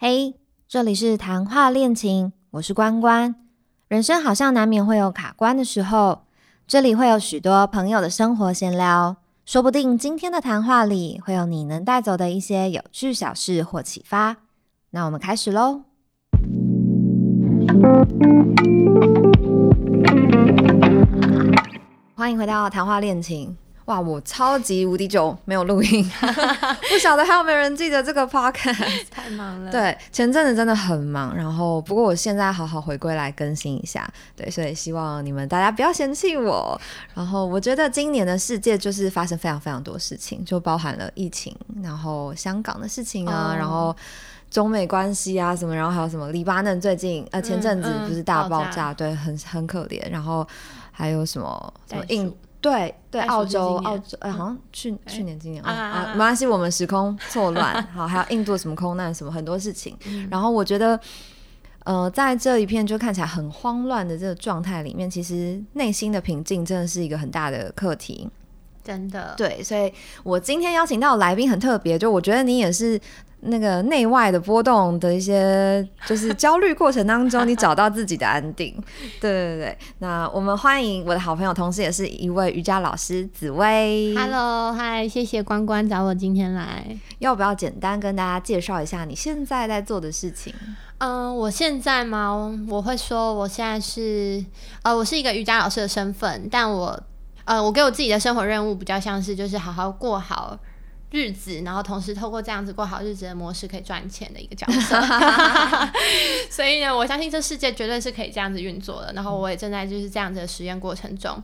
嘿，这里是谈话恋情，我是关关。人生好像难免会有卡关的时候，这里会有许多朋友的生活闲聊，说不定今天的谈话里会有你能带走的一些有趣小事或启发。那我们开始喽！欢迎回到谈话恋情。哇，我超级无敌久没有录音，不晓得还有没有人记得这个 podcast？太忙了。对，前阵子真的很忙，然后不过我现在好好回归来更新一下，对，所以希望你们大家不要嫌弃我。然后我觉得今年的世界就是发生非常非常多事情，就包含了疫情，然后香港的事情啊，然后中美关系啊什么，然后还有什么黎巴嫩最近呃前阵子不是大爆炸，对，很很可怜。然后还有什么什么印。对对，澳洲澳洲，哎，好像去去年今年啊啊，没关系，我们时空错乱，好，还有印度什么空难什么很多事情，然后我觉得，呃，在这一片就看起来很慌乱的这个状态里面，其实内心的平静真的是一个很大的课题，真的，对，所以我今天邀请到来宾很特别，就我觉得你也是。那个内外的波动的一些，就是焦虑过程当中，你找到自己的安定。对对对那我们欢迎我的好朋友，同时也是一位瑜伽老师紫薇。Hello，嗨，谢谢关关找我今天来。要不要简单跟大家介绍一下你现在在做的事情？嗯，我现在吗？我会说我现在是呃，我是一个瑜伽老师的身份，但我呃，我给我自己的生活任务比较像是就是好好过好。日子，然后同时透过这样子过好日子的模式，可以赚钱的一个角色。所以呢，我相信这世界绝对是可以这样子运作的。然后我也正在就是这样子的实验过程中。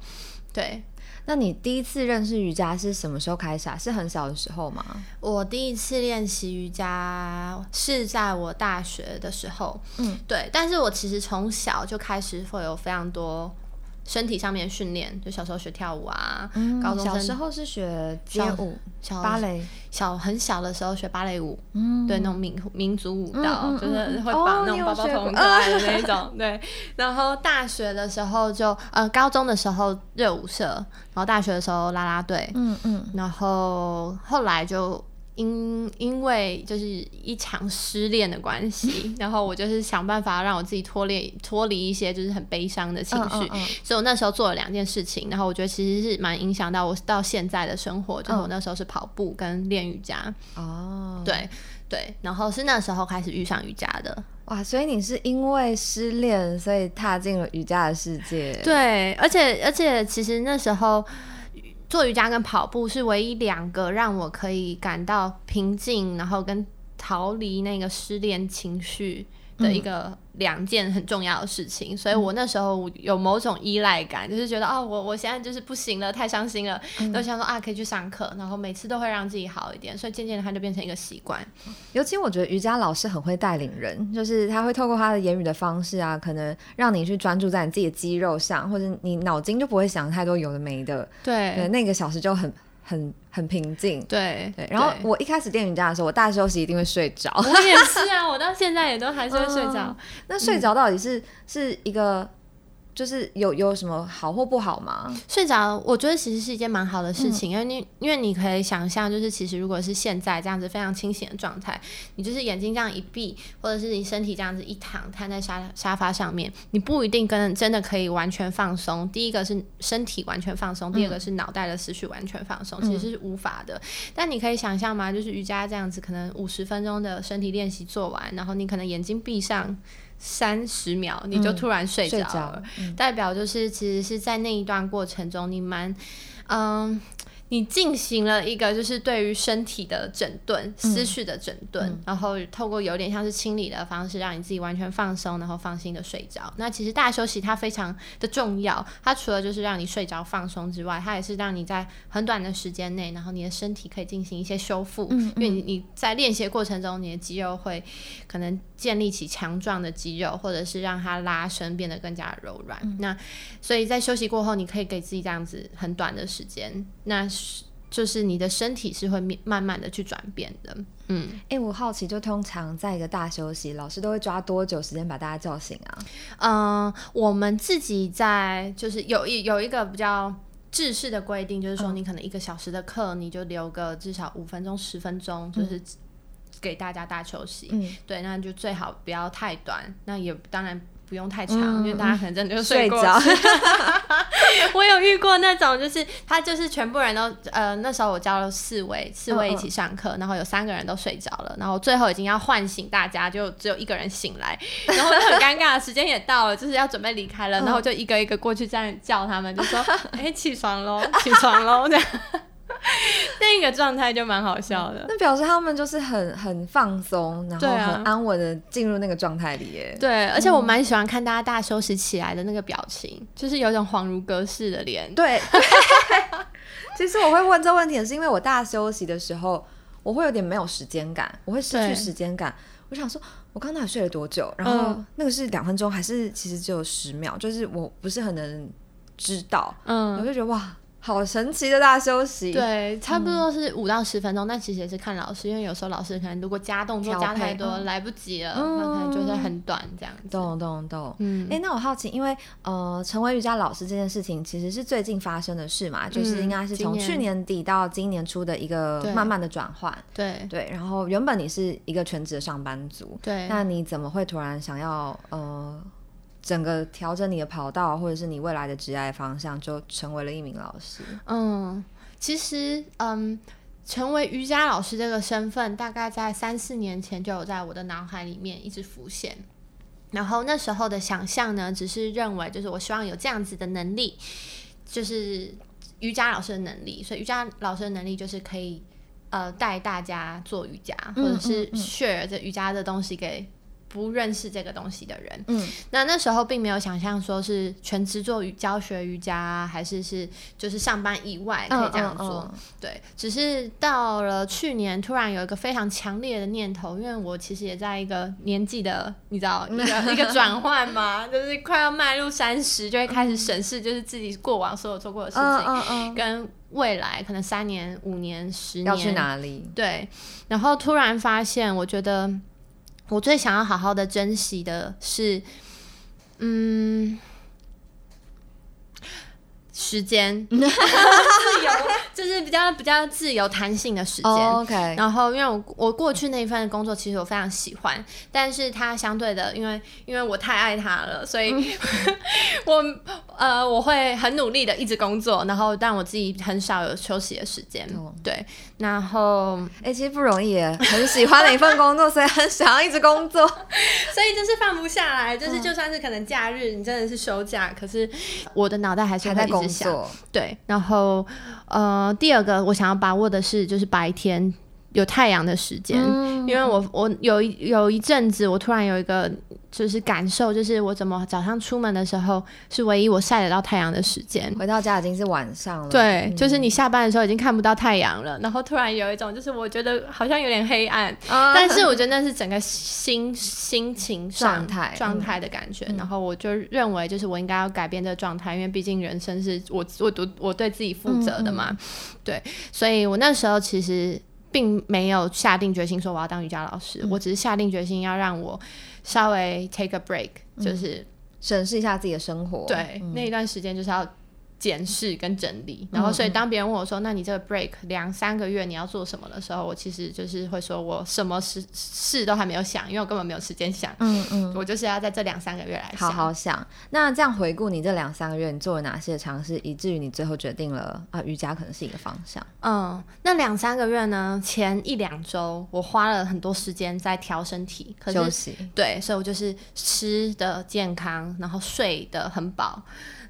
对，那你第一次认识瑜伽是什么时候开始啊？是很小的时候吗？我第一次练习瑜伽是在我大学的时候。嗯，对。但是我其实从小就开始会有非常多。身体上面训练，就小时候学跳舞啊，高中小时候是学街舞、芭蕾，小很小的时候学芭蕾舞，对那种民民族舞蹈，就是会绑那种包包头很可爱的那种，对。然后大学的时候就，呃，高中的时候热舞社，然后大学的时候啦啦队，嗯嗯，然后后来就。因因为就是一场失恋的关系，然后我就是想办法让我自己脱离脱离一些就是很悲伤的情绪，所以我那时候做了两件事情，然后我觉得其实是蛮影响到我到现在的生活，就是我那时候是跑步跟练瑜伽。哦，对对，然后是那时候开始遇上瑜伽的。哇，所以你是因为失恋，所以踏进了瑜伽的世界。对，而且而且其实那时候。做瑜伽跟跑步是唯一两个让我可以感到平静，然后跟逃离那个失恋情绪的一个。两件很重要的事情，所以我那时候有某种依赖感，就是觉得哦，我我现在就是不行了，太伤心了，都想说啊，可以去上课，然后每次都会让自己好一点，所以渐渐的它就变成一个习惯。尤其我觉得瑜伽老师很会带领人，就是他会透过他的言语的方式啊，可能让你去专注在你自己的肌肉上，或者你脑筋就不会想太多有的没的。对，那个小时就很。很很平静，对对。然后我一开始练瑜伽的时候，我大休息一定会睡着。我也是啊，我到现在也都还是会睡着。那睡着到底是是一个？就是有有什么好或不好吗？睡着，我觉得其实是一件蛮好的事情，因为你因为你可以想象，就是其实如果是现在这样子非常清醒的状态，你就是眼睛这样一闭，或者是你身体这样子一躺，瘫在沙沙发上面，你不一定跟真的可以完全放松。第一个是身体完全放松，第二个是脑袋的思绪完全放松，其实是无法的。但你可以想象吗？就是瑜伽这样子，可能五十分钟的身体练习做完，然后你可能眼睛闭上。三十秒你就突然睡着了，代表就是其实是在那一段过程中，你蛮嗯。你进行了一个就是对于身体的整顿、思绪的整顿，然后透过有点像是清理的方式，让你自己完全放松，然后放心的睡着。那其实大休息它非常的重要，它除了就是让你睡着放松之外，它也是让你在很短的时间内，然后你的身体可以进行一些修复。嗯，因为你你在练习过程中，你的肌肉会可能建立起强壮的肌肉，或者是让它拉伸变得更加柔软。那所以在休息过后，你可以给自己这样子很短的时间。那就是你的身体是会慢慢的去转变的，嗯，哎，我好奇，就通常在一个大休息，老师都会抓多久时间把大家叫醒啊？嗯，我们自己在就是有一有一个比较制式的规定，就是说你可能一个小时的课，你就留个至少五分钟十分钟，就是。给大家大休息。嗯，对，那就最好不要太短，那也当然不用太长，嗯因为大家可能真的就睡着。我有遇过那种，就是他就是全部人都呃，那时候我教了四位，四位一起上课，然后有三个人都睡着了，然后最后已经要唤醒大家，就只有一个人醒来，然后就很尴尬，时间也到了，就是要准备离开了，然后就一个一个过去这样叫他们，就说：“ 哎、起床喽，起床喽！”这样，那个状态就蛮好笑的。那表示他们就是很很放松，然后很安稳的进入那个状态里耶。对，而且我蛮喜欢看大家大休息起来的那个表情，就是有一种恍如隔世的脸。对，其实我会问这问题，也是因为我大休息的时候，我会有点没有时间感，我会失去时间感。我想说，我刚到底睡了多久？然后嗯那个是两分钟，还是其实只有十秒？就是我不是很能知道，嗯我嗯，就觉得哇，好神奇的大休息。对，差不多是五到十分钟，但其实也是看老师，因为有时候老师可能如果加动作加太多，嗯来不及了，嗯那可能就是很短这样子。懂懂懂。嗯哎、那我好奇，因为呃，成为瑜伽老师这件事情其实是最近发生的事嘛，就是应该是从去年底到今年初的一个慢慢的转换。对对，然后原本你是一个全职的上班族，对，那你怎么会突然想要呃，整个调整你的跑道，或者是你未来的职业方向，就成为了一名老师？嗯，其实嗯。成为瑜伽老师这个身份，大概在三四年前就有在我的脑海里面一直浮现。然后那时候的想象呢，只是认为就是我希望有这样子的能力，就是瑜伽老师的能力。所以瑜伽老师的能力就是可以呃带大家做瑜伽，或者是 share 这瑜伽的东西给不认识这个东西的人。嗯，那那时候并没有想象说是全职做瑜教学瑜伽啊，还是是就是上班以外可以这样做。对，只是到了去年，突然有一个非常强烈的念头，因为我其实也在一个年纪的，你知道，一个一个转换嘛，就是快要迈入三十，就会开始审视，就是自己过往所有做过的事情，嗯嗯嗯，跟未来可能三年、五年、十年要去哪里？对，然后突然发现，我觉得我最想要好好的珍惜的是，嗯，时间，自由，就是比较比较自由弹性的时间。哦 OK，然后，因为我我过去那一份工作其实我非常喜欢，但是它相对的，因为因为我太爱它了，所以 我呃我会很努力的一直工作，然后但我自己很少有休息的时间。懂。对，然后哎、其实不容易耶，很喜欢的一份工作，所以很想要一直工作。所以就是放不下来，就是就算是可能假日你真的是休假，可是我的脑袋还是还在工想。对，然后呃，第二个我想要把握的是，就是白天有太阳的时间，嗯。因为我我有一有一阵子，我突然有一个就是感受，就是我怎么早上出门的时候是唯一我晒得到太阳的时间。回到家已经是晚上了。对，嗯。就是你下班的时候已经看不到太阳了，然后突然有一种就是我觉得好像有点黑暗，啊。但是我觉得那是整个心心情上状态状嗯态的感觉，然后我就认为就是我应该要改变这个状态，因为毕竟人生是我我我我对自己负责的嘛，对，所以我那时候其实并没有下定决心说我要当瑜伽老师，我只是下定决心要让我稍微 take a break，、就是审视一下自己的生活。对、嗯那一段时间就是要。检视跟整理，然后所以当别人问我说：“那你这个 break 两三个月你要做什么的时候，我其实就是会说我什么事事都还没有想，因为我根本没有时间想，嗯嗯，我就是要在这两三个月来。好好想。那这样回顾你这两三个月，你做了哪些尝试，以至于你最后决定了啊，瑜伽可能是一个方向。嗯，那两三个月呢，前一两周我花了很多时间在调身体，可是休息，对，所以我就是吃的健康，然后睡得很饱，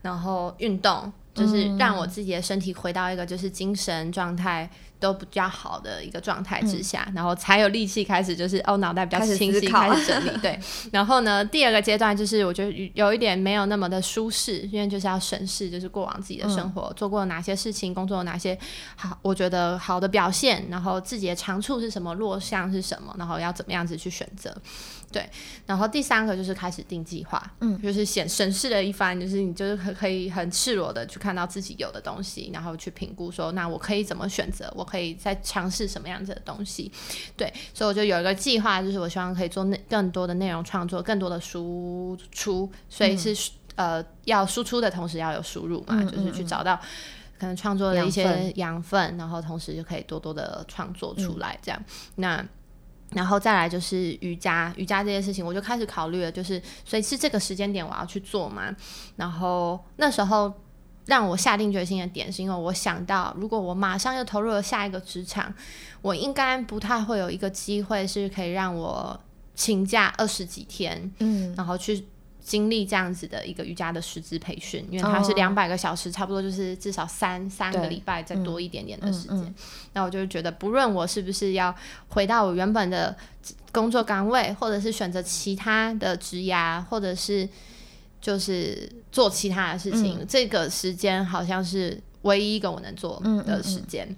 然后运动，就是嗯让我自己的身体回到一个就是精神状态都比较好的一个状态之下，然后才有力气开始就是哦脑袋比较清晰，开始整 理。对，然后呢，第二个阶段就是我觉得有一点没有那么的舒适，因为就是要审视就是过往自己的生活、做过哪些事情，工作有哪些好，我觉得好的表现，然后自己的长处是什么，弱项是什么，然后要怎么样子去选择。对，然后第三个就是开始定计划，嗯，就是显审视了一番，就是你就是可可以很赤裸的去看到自己有的东西，然后去评估说，那我可以怎么选择，我可以再尝试什么样子的东西，对，所以我就有一个计划，就是我希望可以做内更多的内容创作，更多的输出，所以是、呃要输出的同时要有输入嘛，嗯就是去找到。可能创作的一些养分。养分，然后同时就可以多多的创作出来，这样。那然后再来就是瑜伽，瑜伽这件事情，我就开始考虑了，就是所以是这个时间点我要去做嘛。然后那时候让我下定决心的点，是因为我想到，如果我马上又投入了下一个职场，我应该不太会有一个机会是可以让我请假二十几天，嗯，然后去。经历这样子的一个瑜伽的师资培训，因为它是两百个小时，差不多就是至少三三个礼拜再多一点点的时间。那我就觉得，不论我是不是要回到我原本的工作岗位，或者是选择其他的职涯，或者是就是做其他的事情，这个时间好像是唯一一个我能做的时间。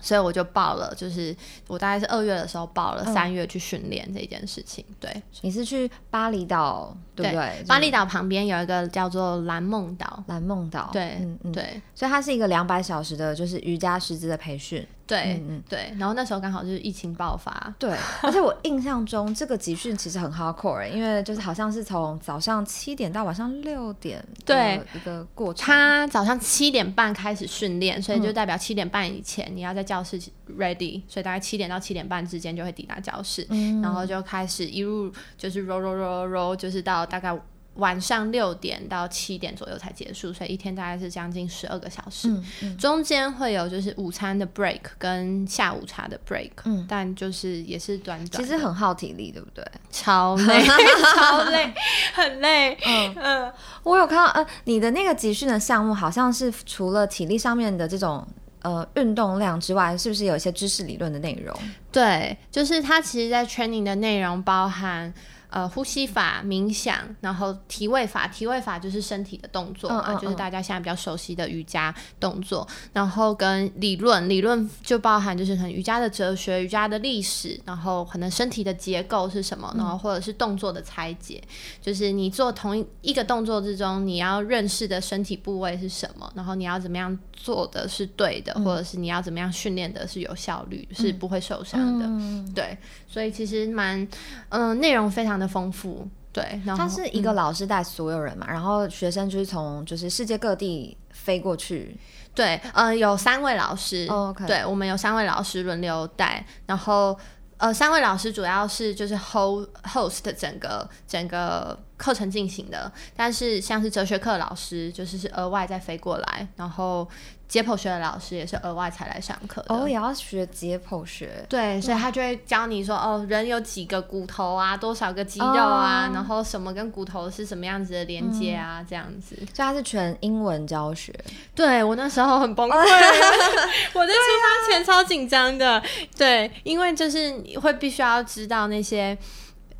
所以我就报了，就是我大概是二月的时候报了，三月去训练这件事情。对，你是去巴厘岛，对不对？巴厘岛旁边有一个叫做蓝梦岛，蓝梦岛，对，嗯嗯，对，所以它是一个两百小时的，就是瑜伽师资的培训。对，嗯对，然后那时候刚好就是疫情爆发，对，而且我印象中这个集训其实很 hardcore，因为就是好像是从早上七点到晚上六点，对，一个过程。他早上七点半开始训练，所以就代表七点半以前你要在教室 ready，所以大概七点到七点半之间就会抵达教室，然后就开始一路就是 roll roll roll roll，就是到大概。晚上六点到七点左右才结束，所以一天大概是将近十二个小时。中间会有就是午餐的 break 跟下午茶的 break，嗯但就是也是短短。其实很耗体力，对不对？超累，超累，很累。嗯，我有看到，呃，你的那个集训的项目好像是除了体力上面的这种呃运动量之外，是不是有一些知识理论的内容？对，就是它其实，在 training 的内容包含。呃，呼吸法、冥想，然后体位法，体位法就是身体的动作嘛，就是大家现在比较熟悉的瑜伽动作。然后跟理论，理论就包含就是可能瑜伽的哲学、瑜伽的历史，然后可能身体的结构是什么，然后或者是动作的拆解，就是你做同一一个动作之中，你要认识的身体部位是什么，然后你要怎么样做的是对的，或者是你要怎么样训练的是有效率，是不会受伤的。对，所以其实蛮，嗯，内容非常。的丰富，对，然后他是一个老师带所有人嘛，然后学生就是从就是世界各地飞过去，对，呃，有三位老师，对，我们有三位老师轮流带，然后呃，三位老师主要是就是 hold host 整个整个课程进行的，但是像是哲学课老师就是是额外再飞过来，然后。解剖学的老师也是额外才来上课的哦，也要学解剖学。对，所以他就会教你说，哦，人有几个骨头啊，多少个肌肉啊，然后什么跟骨头是什么样子的连接啊，这样子。所以他是全英文教学。对我那时候很崩溃，我在出发前超紧张的。对，因为就是会必须要知道那些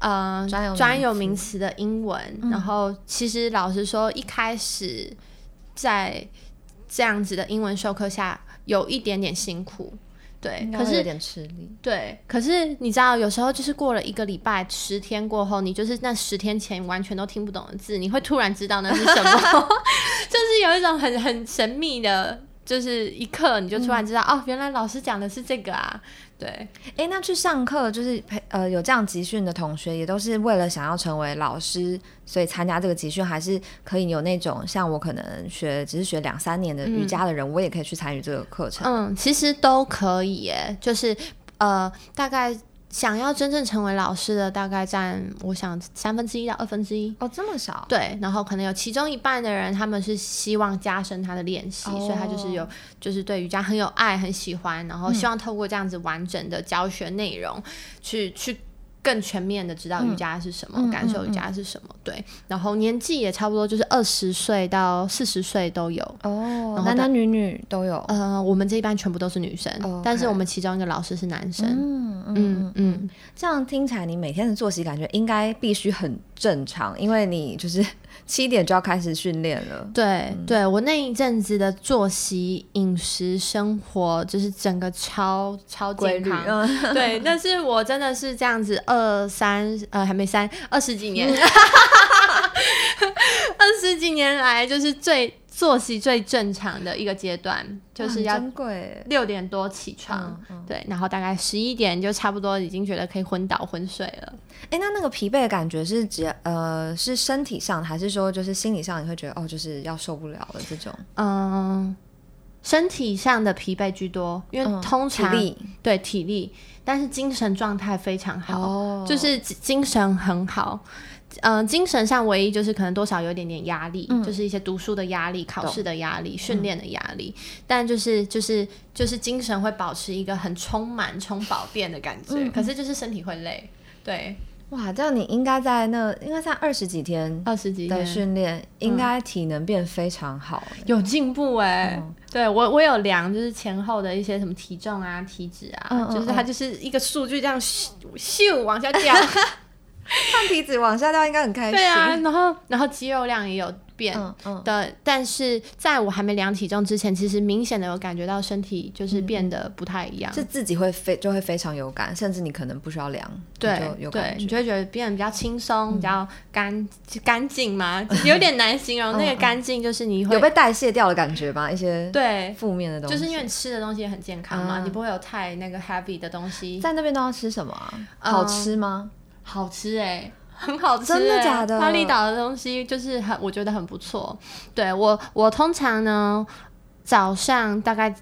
呃专有名词的英文，然后其实老实说，一开始在。这样子的英文授课下有一点点辛苦，对，可是有点吃力，对。可是你知道，有时候就是过了一个礼拜、十天过后，你就是那十天前完全都听不懂的字，你会突然知道那是什么，就是有一种很很神秘的。就是一刻你就突然知道哦，原来老师讲的是这个啊，对，哎，那去上课就是培呃有这样集训的同学，也都是为了想要成为老师，所以参加这个集训，还是可以有那种像我可能学只是学两三年的瑜伽的人，我也可以去参与这个课程。嗯，其实都可以，耶，就是呃大概。想要真正成为老师的，大概占我想三分之一到二分之一哦，这么少？对，然后可能有其中一半的人，他们是希望加深他的练习，所以他就是有，就是对瑜伽很有爱，很喜欢，然后希望透过这样子完整的教学内容，去去。更全面的知道瑜伽是什么，感受瑜伽是什么，对。然后年纪也差不多，就是二十岁到四十岁都有哦，男男女女都有。呃，我们这一班全部都是女生，但是我们其中一个老师是男生。嗯嗯嗯，这样听起来你每天的作息感觉应该必须很正常，因为你就是。七点就要开始训练了。对，对我那一阵子的作息、饮食、生活，就是整个超超健康。对，但是我真的是这样子，二三呃还没三，二十几年，二十几年来就是最。作息最正常的一个阶段，就是要六点多起床，对，然后大概十一点就差不多已经觉得可以昏倒昏睡了。哎，那那个疲惫的感觉是指呃是身体上，还是说就是心理上你会觉得哦就是要受不了了这种？嗯，身体上的疲惫居多，因为嗯通常、对体力，但是精神状态非常好，哦。就是精精神很好。嗯、精神上唯一就是可能多少有一点点压力，嗯。就是一些读书的压力、考试的压力、训练的压力，嗯但就是就是就是精神会保持一个很充满、充饱电的感觉，嗯。可是就是身体会累。对，哇，这样你应该在那应该在二十几天二十几的训练，应该体能变非常好。有进步哎、嗯对我我有量，就是前后的一些什么体重啊、体脂啊，就是它就是一个数据这样咻咻往下掉。看体脂往下掉应该很开心。对啊，然后然后肌肉量也有变。嗯嗯，的，但是在我还没量体重之前，其实明显的有感觉到身体就是变得不太一样。是自己会非就会非常有感，甚至你可能不需要量，对有对感，觉。你就会觉得变得比较轻松，比较干干净嘛，有点难形容。那个干净就是你会有被代谢掉的感觉吧？一些对，负面的东西，就是因为你吃的东西也很健康嘛，啊你不会有太那个 heavy 的东西。在那边都要吃什么啊？嗯好吃吗？好吃哎、很好吃、真的欸假的巴厘岛的东西就是很，我觉得很不错。对我，我通常呢早上大概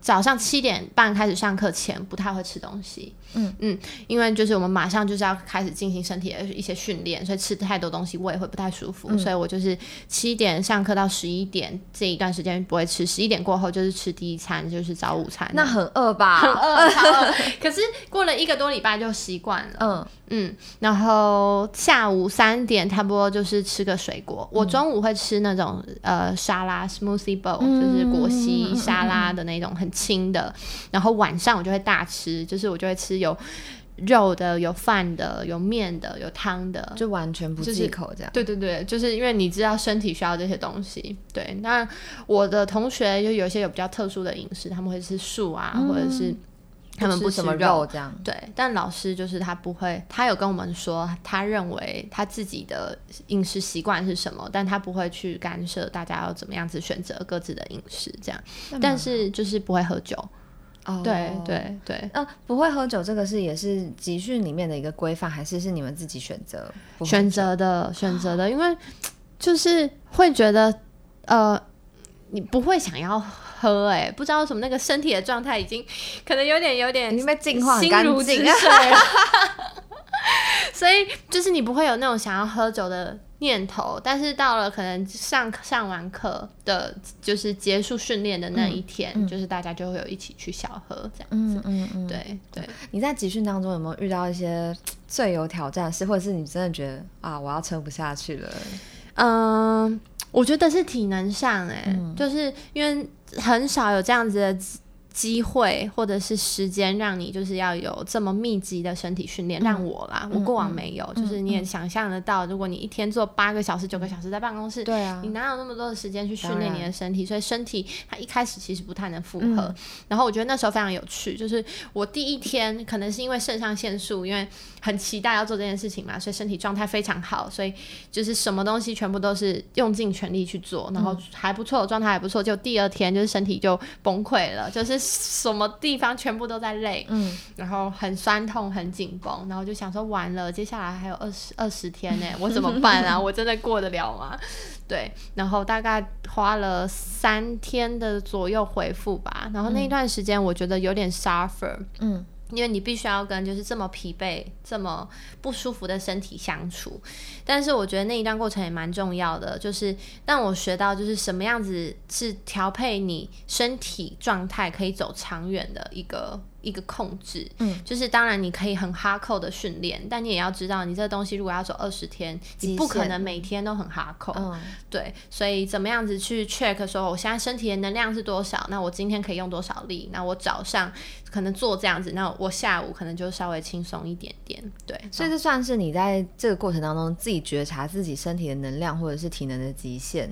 早上七点半开始上课前不太会吃东西。嗯嗯，因为就是我们马上就是要开始进行身体的一些训练，所以吃太多东西胃会不太舒服，嗯所以我就是七点上课到十一点这一段时间不会吃，十一点过后就是吃第一餐，就是早午餐。那很饿吧？很饿，超饿。可是过了一个多礼拜就习惯了。嗯，嗯，然后下午三点差不多就是吃个水果。我中午会吃那种呃沙拉 smoothie bowl，、就是果昔沙拉的那种很轻的。然后晚上我就会大吃，就是我就会吃有肉的、有饭的、有面的、有汤的。就完全不是忌口这样。对对对，就是因为你知道身体需要这些东西。对，那我的同学就有一些有比较特殊的饮食，他们会吃素啊，或者是他们不吃吃什么肉这样？对，但老师就是他不会，他有跟我们说，他认为他自己的饮食习惯是什么，但他不会去干涉大家要怎么样子选择各自的饮食这样。但是就是不会喝酒，哦对。对对，呃，不会喝酒这个是也是集训里面的一个规范，还是是你们自己选择？选择的选择的，因为就是会觉得呃，你不会想要喝、哎，不知道为什么那个身体的状态已经可能有点有点被净化心如止水了，所以就是你不会有那种想要喝酒的念头，但是到了可能上上完课的，就是结束训练的那一天，就是大家就会有一起去小喝这样。嗯嗯嗯。对对，你在集训当中有没有遇到一些最有挑战的事，或者是你真的觉得啊，我要撑不下去了？嗯，我觉得是体能上、哎、就是因为很少有这样子的机机会或者是时间，让你就是要有这么密集的身体训练。让我啦，我过往没有，就是你也想象得到，如果你一天做八个小时、九个小时在办公室，对啊你哪有那么多的时间去训练你的身体？所以身体它一开始其实不太能负荷。然后我觉得那时候非常有趣，就是我第一天可能是因为肾上腺素，因为很期待要做这件事情嘛，所以身体状态非常好，所以就是什么东西全部都是用尽全力去做，然后还不错，状态还不错。就第二天就是身体就崩溃了，就是什么地方全部都在累，嗯，然后很酸痛、很紧绷，然后就想说完了，接下来还有二十二十天呢，我怎么办啊？我真的过得了吗？对，然后大概花了三天的左右回复吧，然后那一段时间我觉得有点 suffer，嗯，因为你必须要跟就是这么疲惫、这么不舒服的身体相处，但是我觉得那一段过程也蛮重要的，就是让我学到就是什么样子是调配你身体状态可以走长远的一个一个控制。嗯，就是当然你可以很哈扣的训练，但你也要知道你这个东西如果要走二十天，你不可能每天都很哈扣。嗯，对，所以怎么样子去 check 说我现在身体的能量是多少？那我今天可以用多少力？那我早上可能做这样子，那我下午可能就稍微轻松一点点。对，所以这算是你在这个过程当中自己觉察自己身体的能量或者是体能的极限。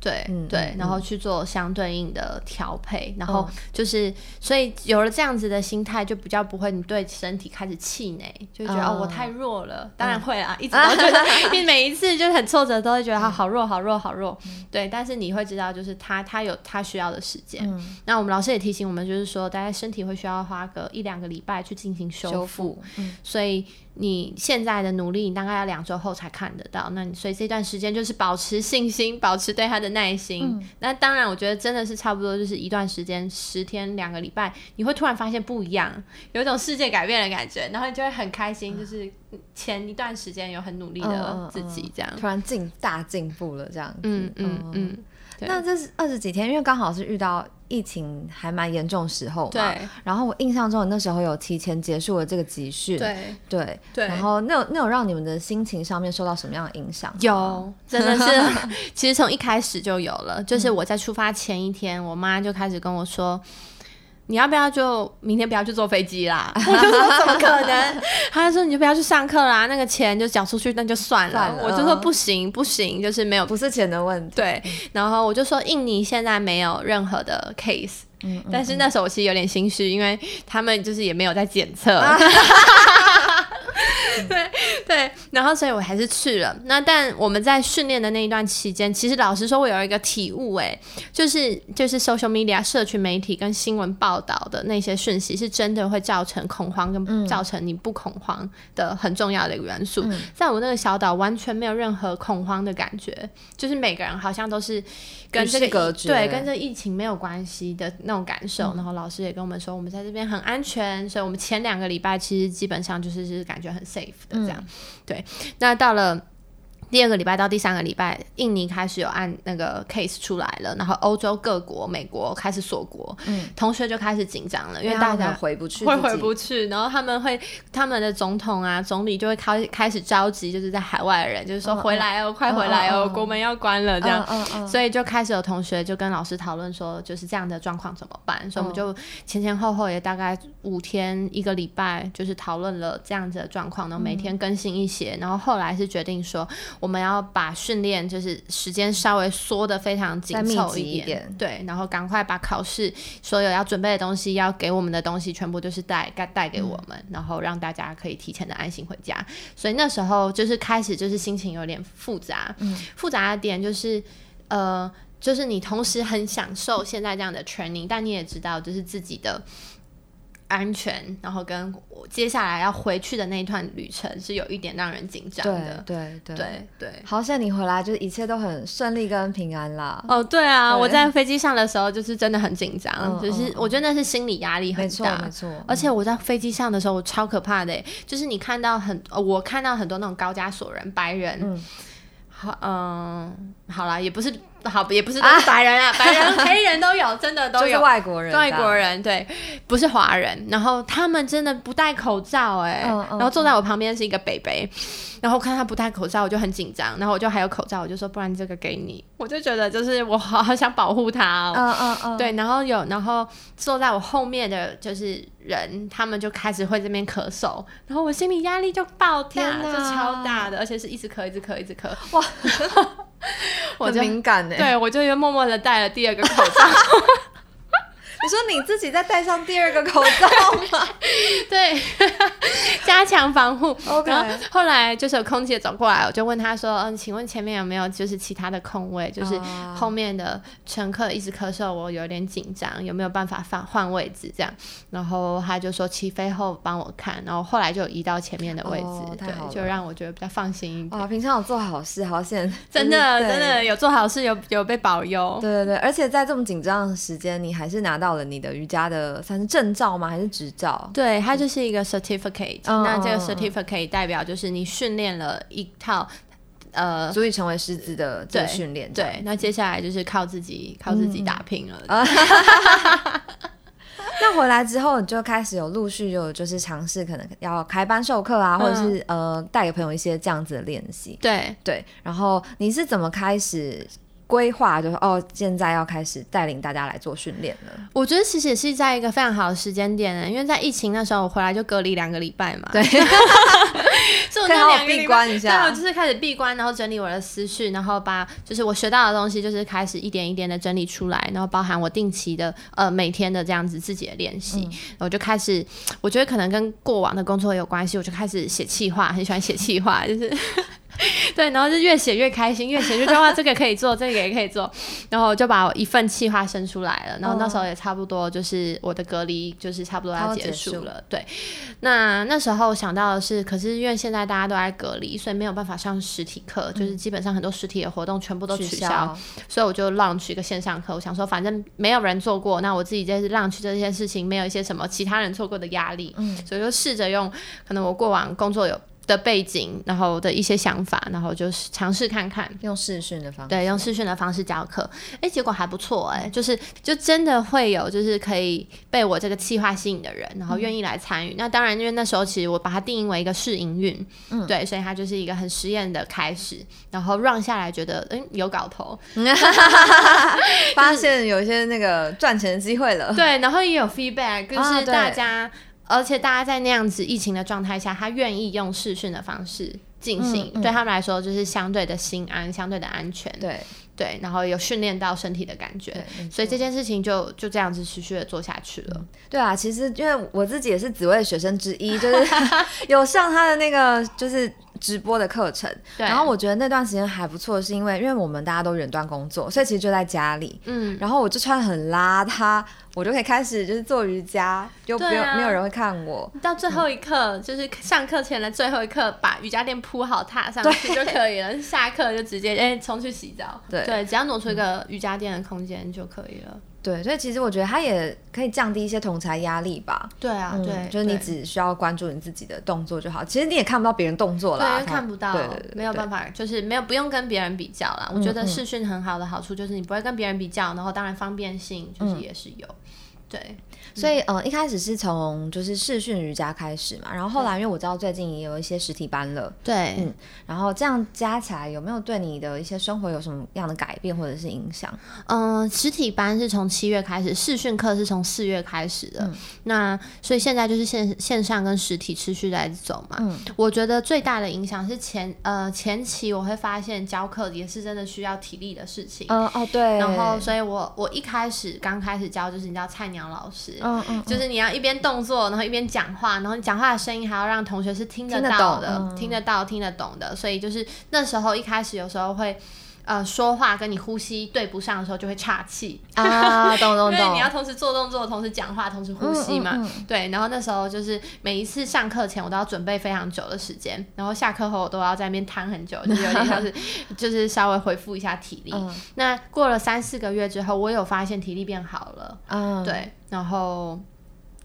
对、嗯对，嗯然后去做相对应的调配，然后嗯就是，所以有了这样子的心态，就比较不会你对身体开始气馁，就觉得、哦我嗯太弱了。当然会啊，一直都觉得，因为每一次就是很挫折，都会觉得他好弱好弱好弱。对，但是你会知道，就是他他有他需要的时间。嗯，那我们老师也提醒我们，就是说，大概身体会需要花个一两个礼拜去进行修修复，所以你现在的努力，你大概要两周后才看得到。那你所以这段时间就是保持信心，保持对他的的耐心。那当然，我觉得真的是差不多，就是一段时间，十天两个礼拜，你会突然发现不一样，有一种世界改变的感觉，然后你就会很开心，就是前一段时间有很努力的自己这样，突然进大进步了这样子。嗯嗯嗯。那这是二十几天，因为刚好是遇到疫情还蛮严重时候嘛。对。然后我印象中，那时候有提前结束了这个集训。对对对。然后那有那有让你们的心情上面受到什么样的影响？有，真的是，其实从一开始就有了。就是我在出发前一天，我妈就开始跟我说。你要不要就明天不要去坐飞机啦？我就说怎么可能？他就说你就不要去上课啦，那个钱就缴出去那就算了。我就说不行不行，就是没有不是钱的问题。对，然后我就说印尼现在没有任何的 case，但是那时候我其实有点心虚，因为他们就是也没有在检测。对对，然后所以我还是去了。那但我们在训练的那一段期间，其实老实说，我有一个体悟，哎，就是就是 social media 社群媒体跟新闻报道的那些讯息，是真的会造成恐慌跟造成你不恐慌的很重要的一个元素。在我那个小岛，完全没有任何恐慌的感觉，就是每个人好像都是跟这个对跟这疫情没有关系的那种感受。然后老师也跟我们说，我们在这边很安全，所以我们前两个礼拜其实基本上就是是感觉很 safe。的这样，对，那到了。第二个礼拜到第三个礼拜，印尼开始有按那个 case 出来了，然后欧洲各国、美国开始锁国，嗯，同学就开始紧张了，因为大家回不去，会回不去，然后他们会他们的总统啊、总理就会开开始着急，就是在海外的人，就是说回来哦，快回来哦，国门要关了这样，所以就开始有同学就跟老师讨论说，就是这样的状况怎么办？所以我们就前前后后也大概五天一个礼拜，就是讨论了这样子的状况，然后每天更新一些，然后后来是决定说。我们要把训练就是时间稍微缩的非常紧凑一点，对，然后赶快把考试所有要准备的东西，要给我们的东西全部就是带该带给我们，然后让大家可以提前的安心回家。所以那时候就是开始就是心情有点复杂，复杂的点就是呃，就是你同时很享受现在这样的 training，但你也知道就是自己的。安全，然后跟我接下来要回去的那一段旅程是有一点让人紧张的。对对对对，好像你回来就是一切都很顺利跟平安啦。哦，对啊，我在飞机上的时候就是真的很紧张，就是我觉得那是心理压力很大，没错。而且我在飞机上的时候，我超可怕的，就是你看到很，我看到很多那种高加索人、白人，好，嗯，好啦，也不是。好，也不是都是白人啊，白人、黑人都有，真的都有外国人，外国人对，不是华人。然后他们真的不戴口罩，哎，然后坐在我旁边是一个北北，然后看他不戴口罩，我就很紧张。然后我就还有口罩，我就说不然这个给你。我就觉得就是我好好想保护他，嗯嗯嗯，对。然后有，然后坐在我后面的就是人，他们就开始会这边咳嗽，然后我心里压力就爆大，就超大的，而且是一直咳，一直咳，一直咳，哇。我就敏感呢，对我就又默默的戴了第二个口罩。你说你自己再戴上第二个口罩吗？对，加强防护。OK。然后后来就是有空姐走过来，我就问他说：“嗯，请问前面有没有就是其他的空位？就是后面的乘客一直咳嗽，我有点紧张，有没有办法换换位置？这样。”然后他就说：“起飞后帮我看。”然后后来就移到前面的位置，对，就让我觉得比较放心一点。啊，平常有做好事，好险！真的真的有做好事，有有被保佑。对对对，而且在这么紧张的时间，你还是拿到。你的瑜伽的算是证照吗？还是执照？对，它就是一个 certificate。那这个 certificate 代表就是你训练了一套，呃，足以成为师资的这个训练。对，那接下来就是靠自己，靠自己打拼了。那回来之后，你就开始有陆续有就是尝试，可能要开班授课啊，或者是呃带给朋友一些这样子的练习。对对，然后你是怎么开始？规划就是哦，现在要开始带领大家来做训练了。我觉得其实也是在一个非常好的时间点呢，因为在疫情那时候我回来就隔离两个礼拜嘛，对，所以我那 两个闭关一下，对，我就是开始闭关，然后整理我的思绪，然后把就是我学到的东西，就是开始一点一点的整理出来，然后包含我定期的呃每天的这样子自己的练习，我就开始，我觉得可能跟过往的工作有关系，我就开始写气话，很喜欢写气话，就是。对，然后就越写越开心，越写越觉哇，这个可以做，这个也可以做，然后我就把我一份计划生出来了。然后那时候也差不多就是我的隔离就是差不多要结束了。对，那那时候想到的是，可是因为现在大家都在隔离，所以没有办法上实体课，就是基本上很多实体的活动全部都取消，所以我就 launch 一个线上课。我想说，反正没有人做过，那我自己就是 launch 这件事情，没有一些什么其他人错过的压力，嗯，所以就试着用可能我过往工作有。的背景，然后的一些想法，然后就是尝试看看。用试训的方式，对，用试训的方式教课，哎，结果还不错，哎，就是就真的会有就是可以被我这个计划吸引的人，然后愿意来参与。那当然，因为那时候其实我把它定义为一个试营运，嗯，对，所以它就是一个很实验的开始，然后 run 下来，觉得嗯有搞头，发现有一些那个赚钱的机会了，对，然后也有 feedback，就是大家。而且大家在那样子疫情的状态下，他愿意用视讯的方式进行，对他们来说就是相对的心安，相对的安全。对对，然后有训练到身体的感觉，所以这件事情就就这样子持续的做下去了。对啊，其实因为我自己也是紫薇的学生之一，就是 有上他的那个就是直播的课程，然后我觉得那段时间还不错，是因为因为我们大家都远端工作，所以其实就在家里，嗯，然后我就穿很邋遢。我就可以开始就是做瑜伽，就不用没有人会看我。到最后一刻，就是上课前的最后一刻，把瑜伽垫铺好，踏上去就可以了。下课就直接哎冲去洗澡。对对，只要挪出一个瑜伽垫的空间就可以了。对，所以其实我觉得它也可以降低一些同才压力吧。对啊，对，就是你只需要关注你自己的动作就好。其实你也看不到别人动作啦，对，看不到，对对对，没有办法，就是没有不用跟别人比较啦。我觉得视讯很好的好处就是你不会跟别人比较，然后当然方便性就是也是有。对，所以呃一开始是从就是视讯瑜伽开始嘛，然后后来因为我知道最近也有一些实体班了，对，嗯，然后这样加起来有没有对你的一些生活有什么样的改变或者是影响？嗯，实体班是从七月开始，视讯课是从四月开始的，那所以现在就是线线上跟实体持续在走嘛。嗯，我觉得最大的影响是前呃前期我会发现教课也是真的需要体力的事情，嗯哦对，然后所以我我一开始刚开始教就是你知道菜鸟。老师，嗯嗯，就是你要一边动作，然后一边讲话，然后你讲话的声音还要让同学是听得到的，听得到、听得懂的，所以就是那时候一开始有时候会。呃，说话跟你呼吸对不上的时候就会岔气啊，懂懂懂。因为你要同时做动作，同时讲话，同时呼吸嘛。对，然后那时候就是每一次上课前我都要准备非常久的时间，然后下课后我都要在那边瘫很久，就有点像是 就是稍微恢复一下体力。那过了三四个月之后，我有发现体力变好了。嗯，对，然后。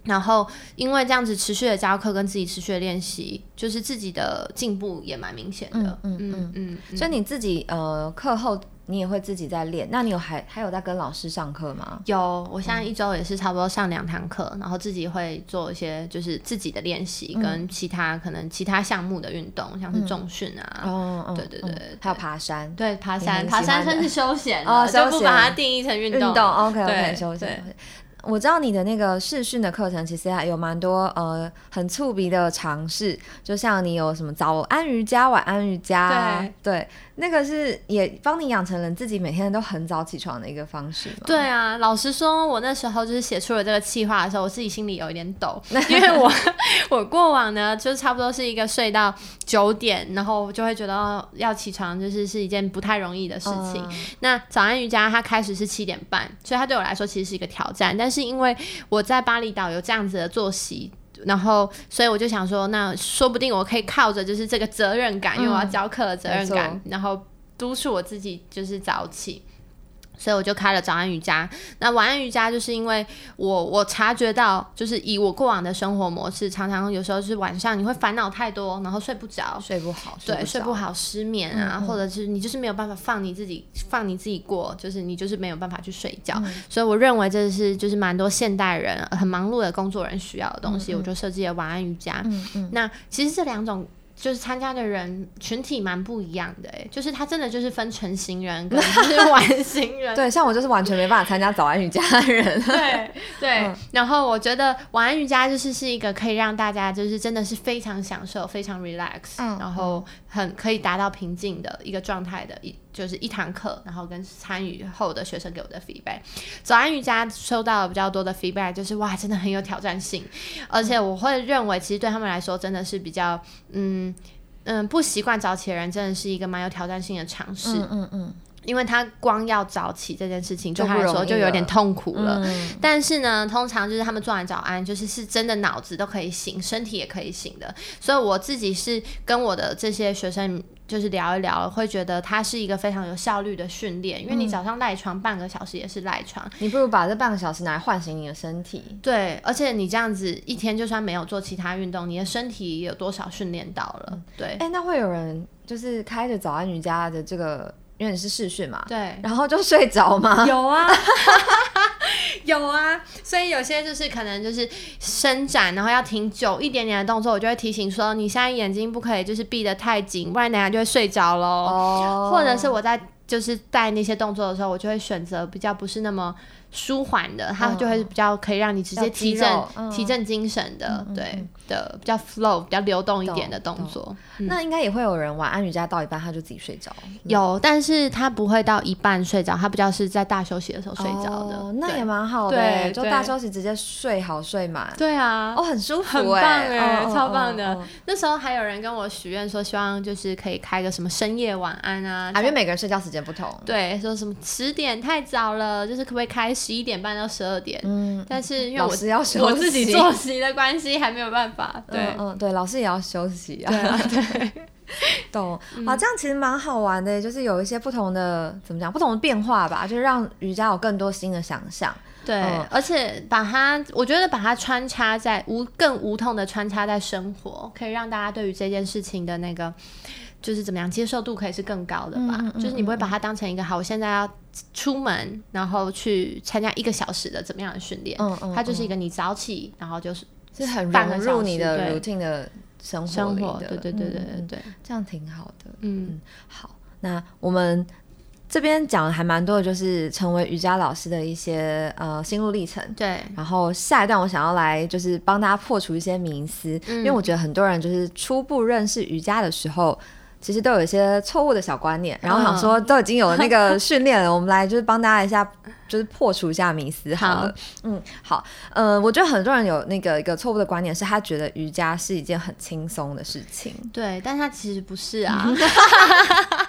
然后，因为这样子持续的教课跟自己持续的练习，就是自己的进步也蛮明显的。嗯嗯嗯。所以你自己呃课后你也会自己在练，那你有还还有在跟老师上课吗？有，我现在一周也是差不多上两堂课，然后自己会做一些就是自己的练习跟其他可能其他项目的运动，像是重训啊。哦对对对，还有爬山。对，爬山，爬山算是休闲哦，就不把它定义成运动。运动，OK OK，休闲。我知道你的那个试训的课程，其实还有蛮多呃很触鼻的尝试，就像你有什么早安瑜伽、晚安瑜伽，对。那个是也帮你养成了自己每天都很早起床的一个方式吗？对啊，老实说，我那时候就是写出了这个计划的时候，我自己心里有一点抖，因为我我过往呢，就差不多是一个睡到九点，然后就会觉得要起床就是是一件不太容易的事情。那早安瑜伽它开始是七点半，所以它对我来说其实是一个挑战。但是因为我在巴厘岛有这样子的作息。然后，所以我就想说，那说不定我可以靠着就是这个责任感，因为我要教课的责任感，然后督促我自己就是早起。所以我就开了早安瑜伽。那晚安瑜伽就是因为我我察觉到，就是以我过往的生活模式，常常有时候是晚上你会烦恼太多，然后睡不着，睡不好，对，睡不好，失眠啊，或者是你就是没有办法放你自己放你自己过，就是你就是没有办法去睡觉。所以我认为这是就是蛮多现代人很忙碌的工作人需要的东西，我就设计了晚安瑜伽。嗯嗯，那其实这两种。就是参加的人群体蛮不一样的哎，就是他真的就是分成型人跟是晚型人。对，像我就是完全没办法参加早安瑜伽的人。对对，然后我觉得晚安瑜伽就是是一个可以让大家就是真的是非常享受、非常 relax，然后很可以达到平静的一个状态的一。就是一堂课，然后跟参与后的学生给我的 feedback。早安瑜伽收到了比较多的 feedback，就是哇，真的很有挑战性，而且我会认为，其实对他们来说真的是比较，嗯，嗯不习惯早起的人，真的是一个蛮有挑战性的尝试。嗯嗯嗯，因为他光要早起这件事情，对就不他来说就有点痛苦了。嗯但是呢，通常就是他们做完早安，就是是真的脑子都可以醒，身体也可以醒的。所以我自己是跟我的这些学生就是聊一聊，会觉得它是一个非常有效率的训练，因为你早上赖床半个小时也是赖床，你不如把这半个小时拿来唤醒你的身体。对，而且你这样子一天就算没有做其他运动，你的身体有多少训练到了？对哎、那会有人就是开着早安瑜伽的这个，因为你是试训嘛，对，然后就睡着吗？有啊，有啊，所以有些就是可能就是伸展，然后要停久一点点的动作，我就会提醒说，你现在眼睛不可以就是闭得太紧，不然等下就会睡着喽。哦。或者是我在就是带那些动作的时候，我就会选择比较不是那么舒缓的，它就会比较可以让你直接提振、嗯。提振精神的，对的比较 flow 比较流动一点的动懂作。那应该也会有人晚安瑜伽到一半他就自己睡着，有，但是他不会到一半睡着，他比较是在大休息的时候睡着的。哦那也蛮好的就大休息直接睡好睡满，对啊，哦，很舒服很棒哎，超棒的。。那时候还有人跟我许愿说，希望就是可以开个什么深夜晚安啊，啊，因为每个人睡觉时间不同，对，说什么十点太早了，就是可不可以开十一点半到十二点？嗯，但是因为我是要休息，我自己作息的关系，还没有办法。对，嗯嗯，对，老师也要休息啊。对啊，对，懂啊，这样其实蛮好玩的，就是有一些不同的怎么讲，不同的变化吧，就是让瑜伽有更多新的想象。对，嗯而且把它，我觉得把它穿插在无更无痛的穿插在生活，可以让大家对于这件事情的那个。就是怎么样接受度可以是更高的吧，嗯嗯嗯就是你不会把它当成一个好，我现在要出门，然后去参加一个小时的怎么样的训练，嗯嗯，它就是一个你早起，然后就是是很融入你的 routine 的生活对对对对对对，这样挺好的。嗯，好，那我们这边讲的还蛮多的，就是成为瑜伽老师的一些呃心路历程。对，然后下一段我想要来就是帮大家破除一些迷思，嗯因为我觉得很多人就是初步认识瑜伽的时候。其实都有一些错误的小观念，然后想说都已经有那个 训练了，我们来就是帮大家一下，就是破除一下迷思好了。好嗯，好，呃，我觉得很多人有那个一个错误的观念，是他觉得瑜伽是一件很轻松的事情。对，但他其实不是啊。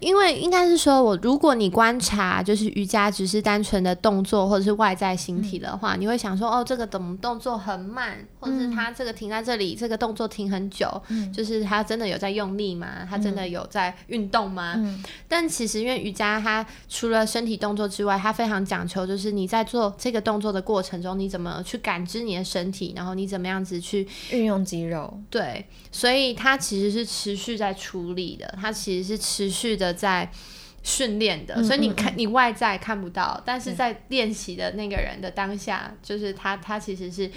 因为应该是说，我如果你观察，就是瑜伽只是单纯的动作或者是外在形体的话，你会想说，哦，这个怎么动作很慢，或者是他这个停在这里，这个动作停很久，就是他真的有在用力吗？他真的有在运动吗？嗯但其实因为瑜伽它除了身体动作之外，它非常讲求就是你在做这个动作的过程中，你怎么去感知你的身体，然后你怎么样子去运用肌肉，对，所以它其实是持续在处理的，它其实是持续的在训练的，嗯所以你看你外在看不到，但是在练习的那个人的当下，就是他他其实是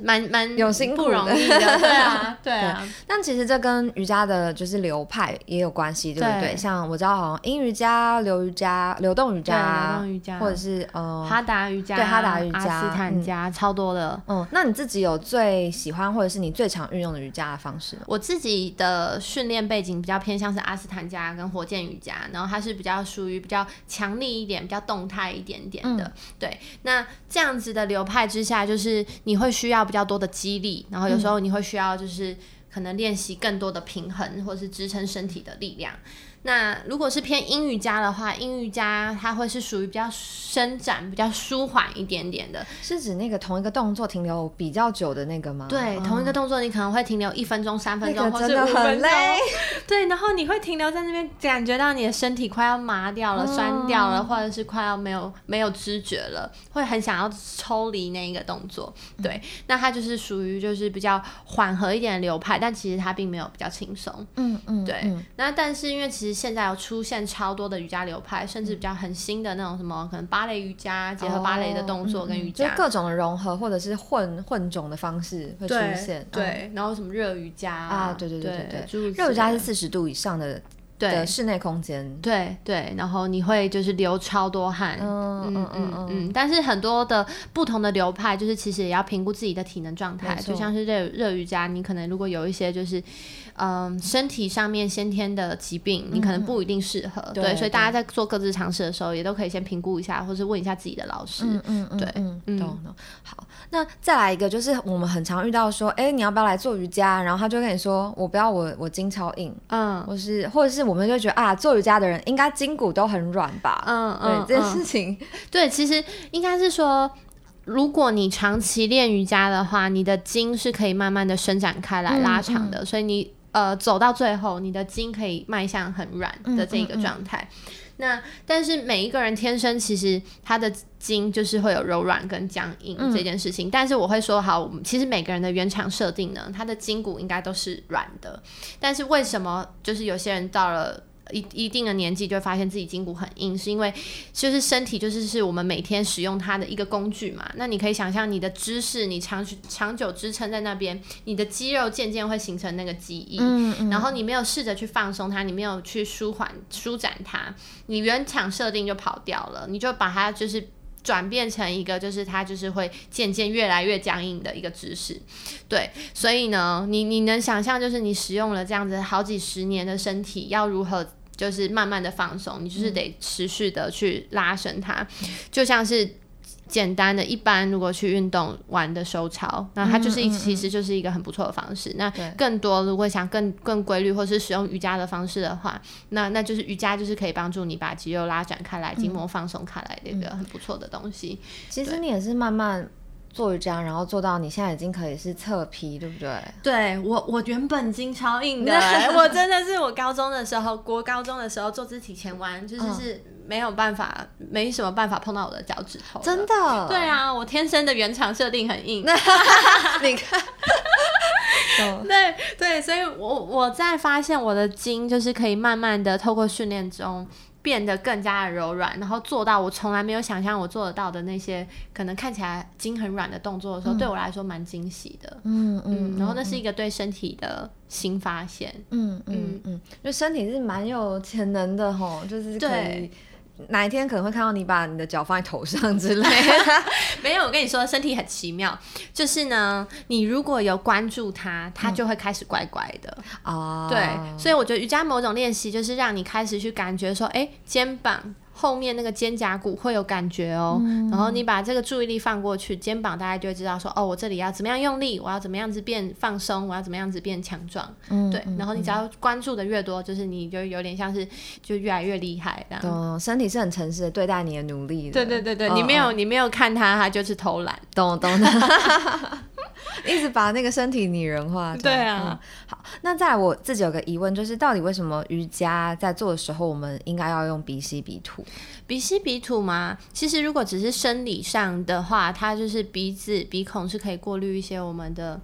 蛮蛮有辛苦不容的易的，对啊，对啊，但其实这跟瑜伽的就是流派也有关系，对不对？对像我知道好像阴瑜伽、流瑜伽、流动瑜对，伽，流动瑜伽或者是呃，哈达瑜伽，对哈达瑜伽阿斯坦加、超多的。嗯，那你自己有最喜欢或者是你最常运用的瑜伽的方式？我自己的训练背景比较偏向是阿斯坦加跟火箭瑜伽，然后它是比较属于比较强力一点、比较动态一点点的。嗯对，那这样子的流派之下，就是你会需要比较多的肌力，然后有时候你会需要就是可能练习更多的平衡或是支撑身体的力量。那如果是偏阴瑜伽的话，阴瑜伽它会是属于比较伸展、比较舒缓一点点的。是指那个同一个动作停留比较久的那个吗？对，嗯同一个动作你可能会停留一分钟、三分钟，那个或是很五分钟。累。对，然后你会停留在那边，感觉到你的身体快要麻掉了、酸掉了，或者是快要没有没有知觉了，会很想要抽离那一个动作。对，那它就是属于就是比较缓和一点的流派，但其实它并没有比较轻松。嗯嗯，对，嗯那但是因为其实现在有出现超多的瑜伽流派，甚至比较很新的那种什么，可能芭蕾瑜伽结合芭蕾的动作跟瑜伽，就各种的融合或者是混混种的方式会出对现。嗯，对，然后什么热瑜伽啊对对对对对热瑜伽是四十度以上的对室内空间。对对，然后你会就是流超多汗，嗯嗯嗯嗯嗯，但是很多的不同的流派，就是其实也要评估自己的体能状态，就像是热热瑜伽，你可能如果有一些就是。嗯，身体上面先天的疾病，你可能不一定适合，对对，所以大家在做各自尝试的时候，也都可以先评估一下，或是问一下自己的老师。嗯嗯嗯，对嗯，嗯懂懂。好，那再来一个，就是我们很常遇到说，哎、你要不要来做瑜伽？然后他就跟你说，我不要我，我筋超硬，嗯或是或者是我们就觉得啊，做瑜伽的人应该筋骨都很软吧？嗯嗯，对这件嗯事情，对，其实应该是说，如果你长期练瑜伽的话，你的筋是可以慢慢的伸展开来、嗯拉长的，所以你呃走到最后，你的筋可以迈向很软的这个嗯嗯嗯。状态。那但是每一个人天生其实他的筋就是会有柔软跟僵硬嗯。这件事情，但是我会说好，我们其实每个人的原厂设定呢，他的筋骨应该都是软的，但是为什么就是有些人到了一一定的年纪就会发现自己筋骨很硬，是因为就是身体就是是我们每天使用它的一个工具嘛。那你可以想象你的知识，你长期长久支撑在那边，你的肌肉渐渐会形成那个记忆。嗯嗯，然后你没有试着去放松它，你没有去舒缓、舒展它，你原厂设定就跑掉了，你就把它就是转变成一个，就是它就是会渐渐越来越僵硬的一个姿势。对，所以呢，你你能想象，就是你使用了这样子好几十年的身体，要如何？就是慢慢的放松，你就是得持续的去拉伸它，就像是简单的一般，如果去运动玩的收操，那它就是一、嗯嗯嗯其实就是一个很不错的方式。那更多如果想更更规律，或是使用瑜伽的方式的话，那那就是瑜伽就是可以帮助你把肌肉拉展开来，筋膜放松开来的一个很不错的东西。其实你也是慢慢做瑜伽，然后做到你现在已经可以是侧劈，对不对？对我，我原本筋超硬的、欸我真的是我高中的时候，国高中的时候做肢体前弯，就是嗯是没有办法，没什么办法碰到我的脚趾头，真。的？对，啊，我天生的原厂设定很硬。你看，对对，所以我我在发现我的筋就是可以慢慢的透过训练中变得更加的柔软，然后做到我从来没有想象我做得到的那些可能看起来筋很软的动作的时候，对我来说蛮惊喜的。嗯嗯，然后那是一个对身体的新发现。嗯嗯嗯，就身体是蛮有潜能的吼，就是可以对哪一天可能会看到你把你的脚放在头上之类的。没有，我跟你说，身体很奇妙，就是呢，你如果有关注它，它就会开始乖乖的。啊，对，所以我觉得瑜伽某种练习就是让你开始去感觉说，哎，肩膀后面那个肩胛骨会有感觉哦，然后你把这个注意力放过去，肩膀大家就会知道说，哦，我这里要怎么样用力，我要怎么样子变放松，我要怎么样子变强壮。嗯对，然后你只要关注的越多，就是你就有点像是就越来越厉害这样。懂，身体是很诚实的对待你的努力的。对对对你没有嗯你没有看他，他就是偷懒。懂懂懂，一直把那个身体拟人化。对啊。嗯好，那再来我自己有个疑问，就是到底为什么瑜伽在做的时候，我们应该要用鼻吸鼻吐？鼻吸鼻吐嘛，其实如果只是生理上的话，它就是鼻子鼻孔是可以过滤一些我们的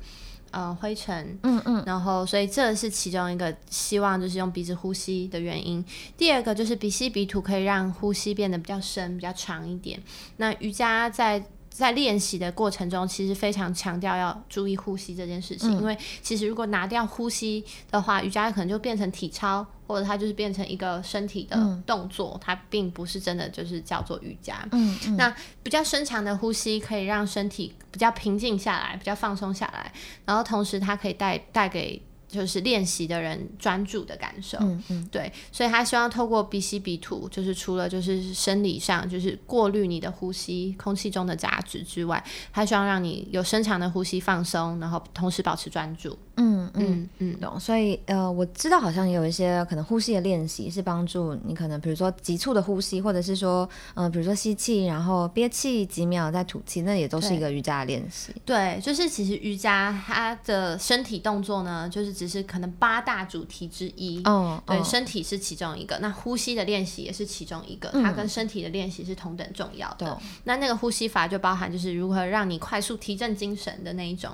呃灰尘，嗯嗯，然后所以这是其中一个希望就是用鼻子呼吸的原因。第二个就是鼻吸鼻吐可以让呼吸变得比较深、比较长一点。那瑜伽在在练习的过程中，其实非常强调要注意呼吸这件事情，嗯。因为其实如果拿掉呼吸的话，瑜伽可能就变成体操，或者它就是变成一个身体的嗯。动作，它并不是真的就是叫做瑜伽。嗯嗯。那比较深长的呼吸可以让身体比较平静下来，比较放松下来，然后同时它可以带带给就是练习的人专注的感受。嗯嗯对，所以他希望透过鼻吸鼻吐，就是除了就是生理上就是过滤你的呼吸空气中的杂质之外，他希望让你有深长的呼吸放松，然后同时保持专注。嗯嗯。嗯嗯，懂，所以呃，我知道好像也有一些可能呼吸的练习是帮助你，可能比如说急促的呼吸，或者是说，呃，比如说吸气，然后憋气几秒再吐气，那也都是一个瑜伽的练习。对，就是其实瑜伽它的身体动作呢，就是只是可能八大主题之一。哦，对，哦身体是其中一个，那呼吸的练习也是其中一个，它跟身体的练习是同等重要的。懂那那个呼吸法就包含就是如何让你快速提振精神的那一种，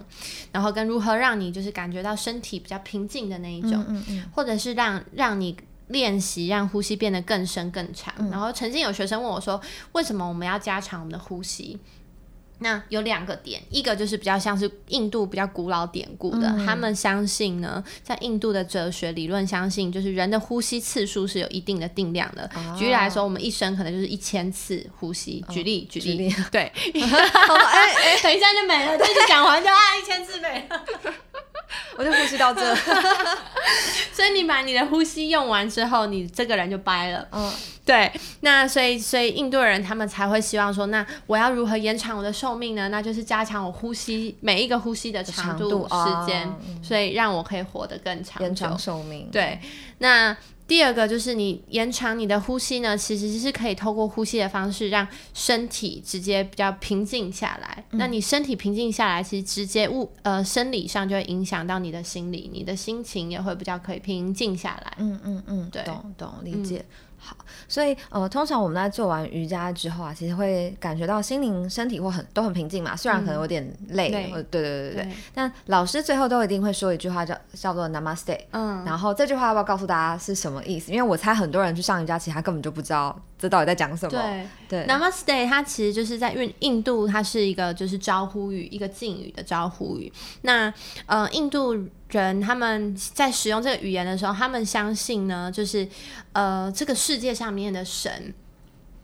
然后跟如何让你就是感觉到身体比较平静的那一种，嗯嗯嗯或者是让让你。练习让呼吸变得更深更长，然后曾经有学生问我说：“为什么我们要加长我们的呼吸？”那有两个点，一个就是比较像是印度比较古老典故的，他们相信呢，在印度的哲学理论相信，就是人的呼吸次数是有一定的定量的。举例来说，我们一生可能就是一千次呼吸。举例，举例，对。哎 哎，等一下就没了，这就讲完就啊，一千次没了。我就呼吸到这，所以你把你的呼吸用完之后，你这个人就掰了。嗯，对。那所以，所以印度人他们才会希望说，那我要如何延长我的寿命呢？那就是加强我呼吸每一个呼吸的长度时间，所以让我可以活得更长，延长寿命。对，那。第二个就是你延长你的呼吸呢，其实是可以透过呼吸的方式让身体直接比较平静下来。那你身体平静下来，其实直接物呃生理上就会影响到你的心理，你的心情也会比较可以平静下来。嗯嗯嗯，对，懂懂理解。好，所以呃，通常我们在做完瑜伽之后啊，其实会感觉到心灵、身体会很都很平静嘛。虽然可能有点累，对对对对对。但老师最后都一定会说一句话，叫叫做 Namaste。嗯。然后这句话要不要告诉大家是什么意思？因为我猜很多人去上瑜伽，其实他根本就不知道这到底在讲什么。对对。Namaste 它其实就是在印印度，它是一个就是招呼语，一个敬语的招呼语。那呃，印度。人他们在使用这个语言的时候，他们相信呢，就是呃，这个世界上面的神。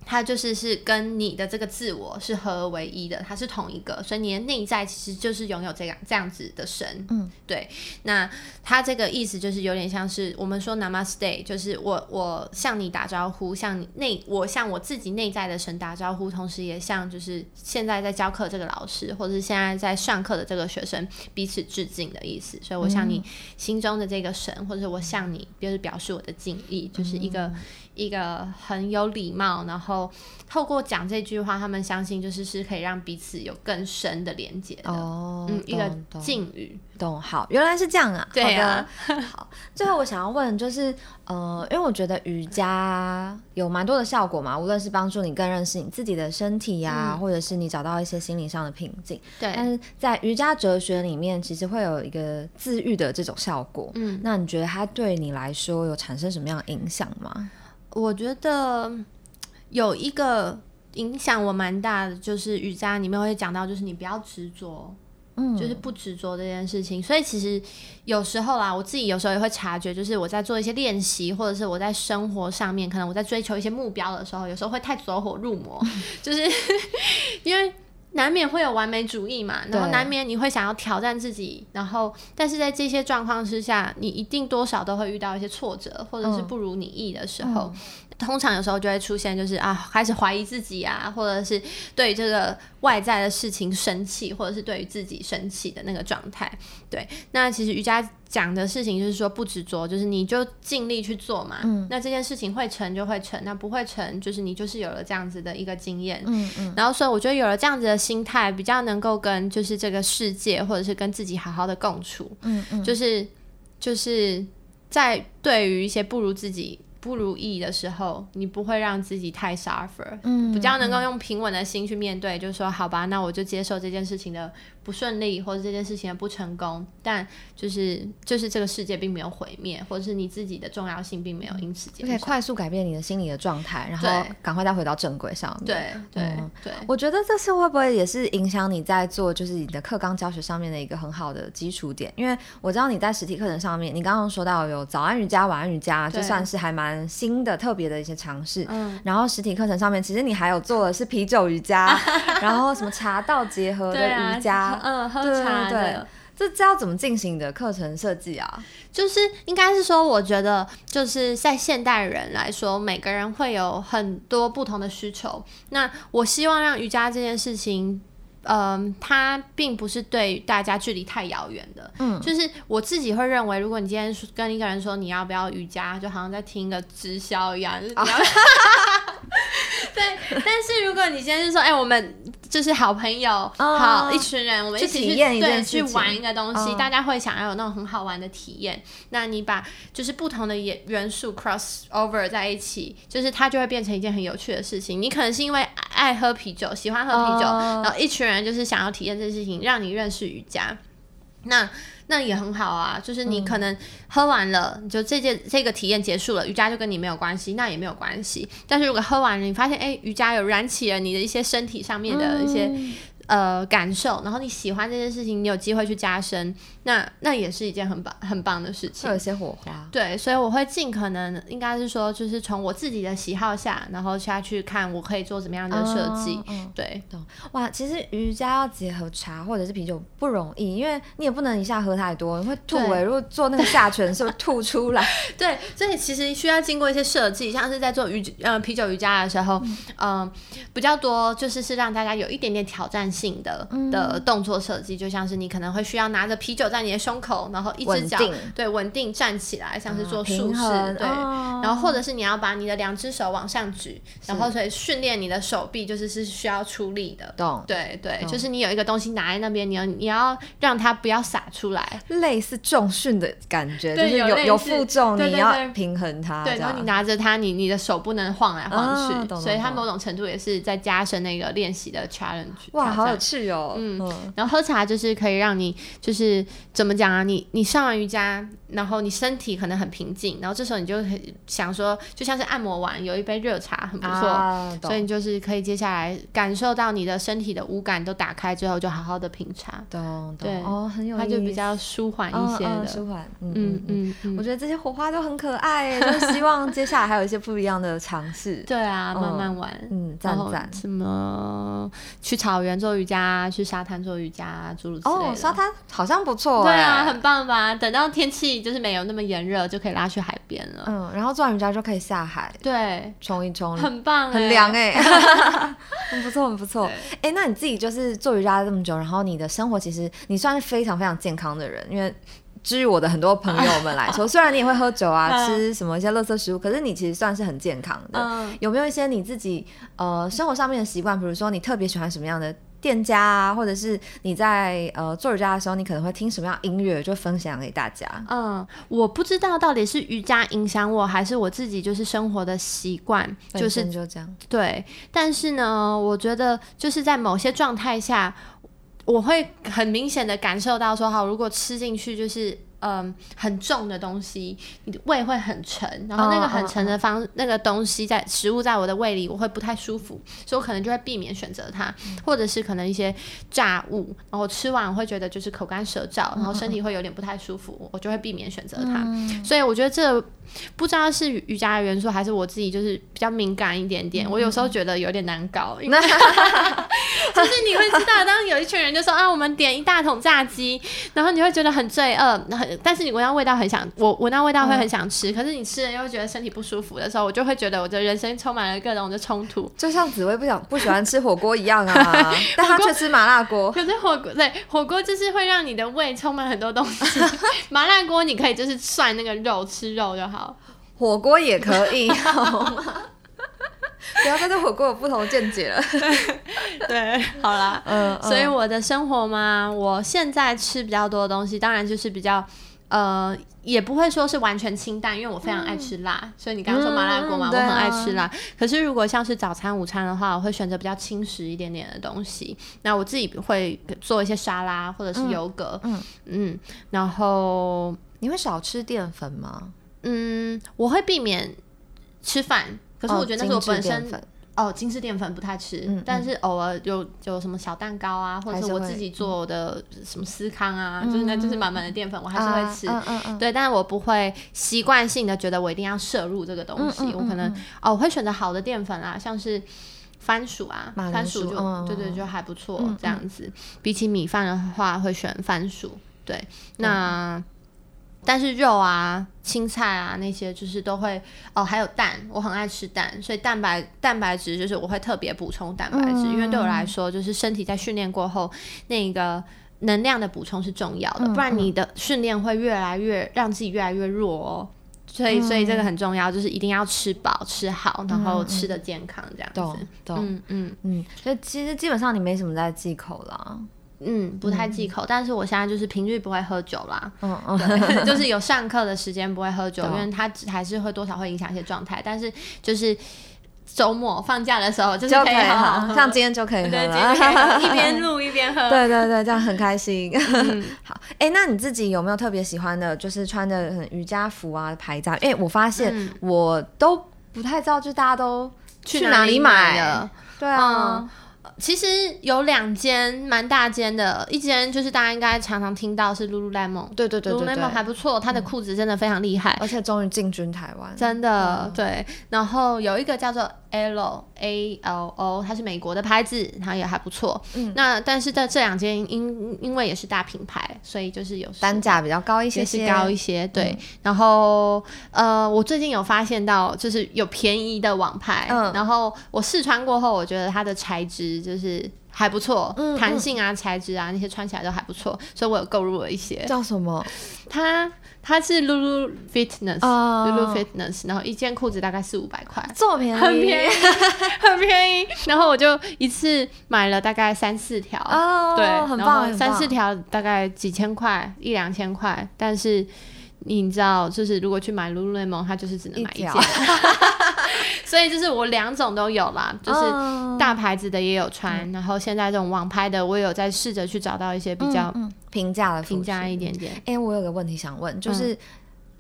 它就是是跟你的这个自我是合而为一的，它是同一个，所以你的内在其实就是拥有这样这样子的神，嗯，对。那它这个意思就是有点像是我们说 Namaste，就是我我向你打招呼，向你内我向我自己内在的神打招呼，同时也向就是现在在教课这个老师，或者是现在在上课的这个学生彼此致敬的意思。所以我向你心中的这个神，或者我向你就是表示我的敬意，就是一个。一个很有礼貌，然后透过讲这句话，他们相信就是是可以让彼此有更深的连接的。哦，嗯，一个敬语，懂？好，原来是这样啊。对啊。好，最后我想要问就是，呃，因为我觉得瑜伽有蛮多的效果嘛，无论是帮助你更认识你自己的身体呀，或者是你找到一些心理上的平静。对。但是在瑜伽哲学里面，其实会有一个自愈的这种效果。嗯。那你觉得它对你来说有产生什么样的影响吗？我觉得有一个影响我蛮大的，就是瑜伽里面会讲到，就是你不要执着，嗯，就是不执着这件事情。所以其实有时候啦，我自己有时候也会察觉，就是我在做一些练习，或者是我在生活上面，可能我在追求一些目标的时候，有时候会太走火入魔，就是 因为。难免会有完美主义嘛，然后难免你会想要挑战自己，然后但是在这些状况之下，你一定多少都会遇到一些挫折，或者是不如你意的时候。通常有时候就会出现，就是啊，开始怀疑自己啊，或者是对这个外在的事情生气，或者是对于自己生气的那个状态。对，那其实瑜伽讲的事情就是说不执着，就是你就尽力去做嘛。嗯。那这件事情会成就会成，那不会成，就是你就是有了这样子的一个经验。嗯嗯。然后所以我觉得有了这样子的心态，比较能够跟就是这个世界，或者是跟自己好好的共处。嗯嗯。就是就是在对于一些不如自己。不如意的时候，你不会让自己太 suffer，嗯，比较能够用平稳的心去面对，就是说，好吧，那我就接受这件事情的。不顺利，或者这件事情的不成功，但就是就是这个世界并没有毁灭，或者是你自己的重要性并没有因此减少。可以快速改变你的心理的状态，然后赶快再回到正轨上面。对对对，我觉得这次会不会也是影响你在做就是你的课纲教学上面的一个很好的基础点？因为我知道你在实体课程上面，你刚刚说到有早安瑜伽、晚安瑜伽，就算是还蛮新的、特别的一些尝试。嗯。然后实体课程上面，其实你还有做的是啤酒瑜伽，然后什么茶道结合的瑜伽。嗯，喝茶的，这这要怎么进行的课程设计啊？就是应该是说，我觉得就是在现代人来说，每个人会有很多不同的需求。那我希望让瑜伽这件事情，嗯，它并不是对大家距离太遥远的。嗯，就是我自己会认为，如果你今天跟一个人说你要不要瑜伽，就好像在听一个直销一样。对，但是如果你今天是说，哎，我们就是好朋友，好一群人，我们一起去对去玩一个东西，大家会想要有那种很好玩的体验。那你把就是不同的元元素 cross over 在一起，就是它就会变成一件很有趣的事情。你可能是因为爱喝啤酒，喜欢喝啤酒，然后一群人就是想要体验这件事情，让你认识瑜伽。那那也很好啊，就是你可能喝完了，就这件这个体验结束了，瑜伽就跟你没有关系，那也没有关系。但是如果喝完了，你发现哎，瑜伽有燃起了你的一些身体上面的一些呃感受，然后你喜欢这件事情，你有机会去加深，那那也是一件很棒很棒的事情会。有些火花。对，所以我会尽可能，应该是说，就是从我自己的喜好下，然后下去看我可以做怎么样的设计。对，哇，其实瑜伽要结合茶或者是啤酒不容易，因为你也不能一下喝太多，你会吐对哎、如果做那个下拳是不是吐出来？对，所以其实需要经过一些设计，像是在做瑜呃啤酒瑜伽的时候，嗯、比较多就是是让大家有一点点挑战性的、的动作设计，就像是你可能会需要拿着啤酒在你的胸口，然后一只脚对稳定站起来，像是做啊竖式，对。哦然后或者是你要把你的两只手往上举，然后所以训练你的手臂就是是需要出力的。懂，对对，就是你有一个东西拿在那边，你要你要让它不要洒出来，类似重训的感觉，就对是有有负重，你要平衡它，对，然后你拿着它，你你的手不能晃来晃去，所以它某种程度也是在加深那个练习的 challenge。哇，好有趣哦，嗯嗯然后喝茶就是可以让你，就是怎么讲啊？你你上完瑜伽，然后你身体可能很平静，然后这时候你就很想说，就像是按摩完有一杯热茶，很不错。所以你就是可以接下来感受到你的身体的五感都打开之后，就好好的品茶，懂懂对哦，很有意思，它就比较舒缓一些的。嗯嗯舒缓，嗯嗯嗯我觉得这些火花都很可爱，就希望接下来还有一些不一样的尝试。对啊，嗯慢慢玩。嗯，赞赞。什么去草原做瑜伽，去沙滩做瑜伽，诸如此类的。哦，沙滩好像不错对啊，哎很棒吧？等到天气就是没有那么炎热，就可以拉去海边了。嗯，然后做完瑜伽就可以下海对，冲一冲，很棒，很凉。哎，很不错，很不错对。哎，那你自己就是做瑜伽这么久，然后你的生活其实你算是非常非常健康的人，因为。至于我的很多朋友们来说，虽然你也会喝酒啊，嗯吃什么一些垃圾食物，可是你其实算是很健康的。嗯，有没有一些你自己呃生活上面的习惯？比如说你特别喜欢什么样的店家啊，或者是你在呃做瑜伽的时候，你可能会听什么样音乐，就分享给大家。嗯，我不知道到底是瑜伽影响我，还是我自己就是生活的习惯，就是就这样，对。但是呢，我觉得就是在某些状态下，我会很明显的感受到说，好，如果吃进去就是。嗯，很重的东西，你的胃会很沉，然后那个很沉的方、那个东西在食物在我的胃里，我会不太舒服，所以我可能就会避免选择它，或者是可能一些炸物，然后吃完我会觉得就是口干舌燥，然后身体会有点不太舒服，我就会避免选择它。所以我觉得这不知道是瑜伽的元素，还是我自己就是比较敏感一点点。我有时候觉得有点难搞，因为 就是你会知道，当有一群人就说啊，我们点一大桶炸鸡，然后你会觉得很罪恶，很但是你闻到味道很想，我闻到味道会很想吃，可是你吃了又觉得身体不舒服的时候，我就会觉得我的人生充满了各种的冲突。就像紫薇不想不喜欢吃火锅一样啊，但她却吃麻辣锅。可是火锅对火锅就是会让你的胃充满很多东西，麻辣锅你可以就是涮那个肉吃肉就好。火锅也可以，好吗？不要再对火锅有不同的见解了。对，好啦，嗯，所以我的生活嘛，我现在吃比较多的东西，当然就是比较。呃，也不会说是完全清淡，因为我非常爱吃辣，所以你刚刚说麻辣锅嘛，我很爱吃辣。可是如果像是早餐、午餐的话，我会选择比较轻食一点点的东西。那我自己会做一些沙拉或者是油格，嗯嗯然后你会少吃淀粉吗？嗯，我会避免吃饭。可是我觉得那是我本身哦精致淀粉不太吃，嗯但是偶尔有有什么小蛋糕啊，或者是我自己做的什么司康啊，就是那就是满满的淀粉，我还是会吃。对，但是我不会习惯性的觉得我一定要摄入这个东西，我可能、嗯哦，我会选择好的淀粉啊，像是番薯啊，番薯就、嗯对对就还不错、嗯这样子。比起米饭的话，会选番薯。对，那、但是肉啊、青菜啊那些就是都会哦，还有蛋，我很爱吃蛋，所以蛋白蛋白质就是我会特别补充蛋白质，因为对我来说，就是身体在训练过后那个。能量的补充是重要的，不然你的训练会越来越让自己越来越弱哦。所以，所以这个很重要，就是一定要吃饱、吃好，然后吃的健康这样懂子。懂，嗯嗯嗯，所以其实基本上你没什么在忌口啦。嗯，不太忌口，但是我现在就是平日不会喝酒啦，嗯嗯，对 就是有上课的时间不会喝酒，因为它还是会多少会影响一些状态，但是就是周末放假的时候就可以好像今天就可以喝了。一边录一边喝。对对对，这样很开心。嗯好，哎、那你自己有没有特别喜欢的，就是穿的很瑜伽服啊牌子啊？哎、我发现嗯我都不太知道，就大家都去哪里买的？对啊，嗯，其实有两间蛮大间的，一间就是大家应该常常听到是 Lululemon，对对对对对。Lululemon 还不错，它的裤子真的非常厉害，而且终于进军台湾，真的对。然后有一个叫做 L A L O，它是美国的牌子，它也还不错。嗯，那但是在这两间因因为也是大品牌，所以就是有单价比较高一些，是高一些。对，然后呃，我最近有发现到就是有便宜的网牌，然后我试穿过后，我觉得它的材质就是还不错，弹性啊、材质啊那些穿起来都还不错，所以我有购入了一些。叫什么？它它是 Lulu Fitness，Lulu Fitness，然后一件裤子大概四五百块，这么便宜，很便宜，很便宜。然后我就一次买了大概三四条，对，很棒，三四条大概几千块，一两千块。但是你知道，就是如果去买 Lululemon，它就是只能买一件。所以就是我两种都有啦，就是大牌子的也有穿，然后现在这种网拍的，我也有在试着去找到一些比较平价的平价一点点。哎，我有个问题想问，就是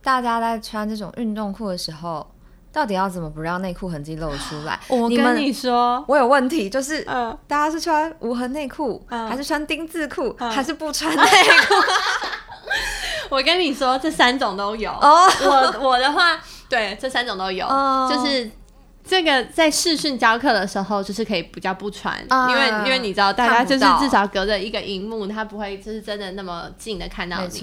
大家在穿这种运动裤的时候，到底要怎么不让内裤痕迹露出来？我跟你说，我有问题，就是大家是穿无痕内裤，还是穿丁字裤，还是不穿内裤？我跟你说，这三种都有。我我的话，对，这三种都有，就是。这个在视讯教课的时候，就是可以比较不穿，因为因为你知道，大家就是至少隔着一个荧幕，他不会就是真的那么近的看到你。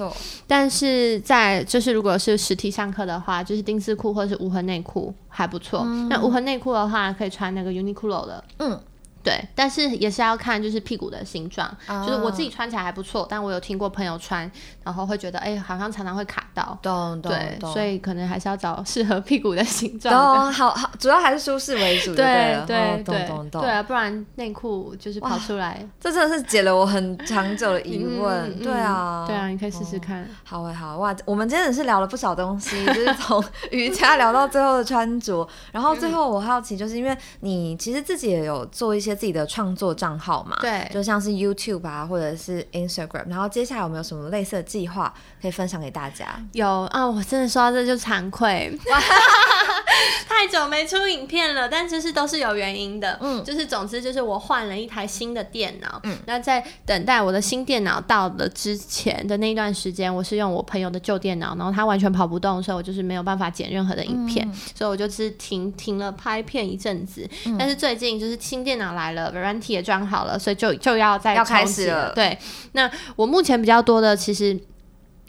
但是在就是如果是实体上课的话，就是丁字裤或者是无痕内裤还不错。那无痕内裤的话，可以穿那个 Uniqlo 的。嗯。对，但是也是要看就是屁股的形状，就是我自己穿起来还不错，但我有听过朋友穿，然后会觉得哎，好像常常会卡到。懂懂对，所以可能还是要找适合屁股的形状。哦，好好，主要还是舒适为主。对对对，对啊，不然内裤就是跑出来。这真的是解了我很长久的疑问。对啊，对啊，你可以试试看。好哎好哇，我们今天也是聊了不少东西，就是从瑜伽聊到最后的穿着，然后最后我好奇，就是因为你其实自己也有做一些。自己的创作账号嘛，对，就像是 YouTube 啊，或者是 Instagram，然后接下来有没有什么类似的计划可以分享给大家？有啊，我真的说到这就惭愧，太久没出影片了，但其实都是有原因的，嗯，就是总之就是我换了一台新的电脑，嗯，那在等待我的新电脑到了之前的那一段时间，我是用我朋友的旧电脑，然后它完全跑不动，所以我就是没有办法剪任何的影片，所以我就是停停了拍片一阵子，但是最近就是新电脑来。了，软体也装好了，所以就就要再要开始了。对，那我目前比较多的其实，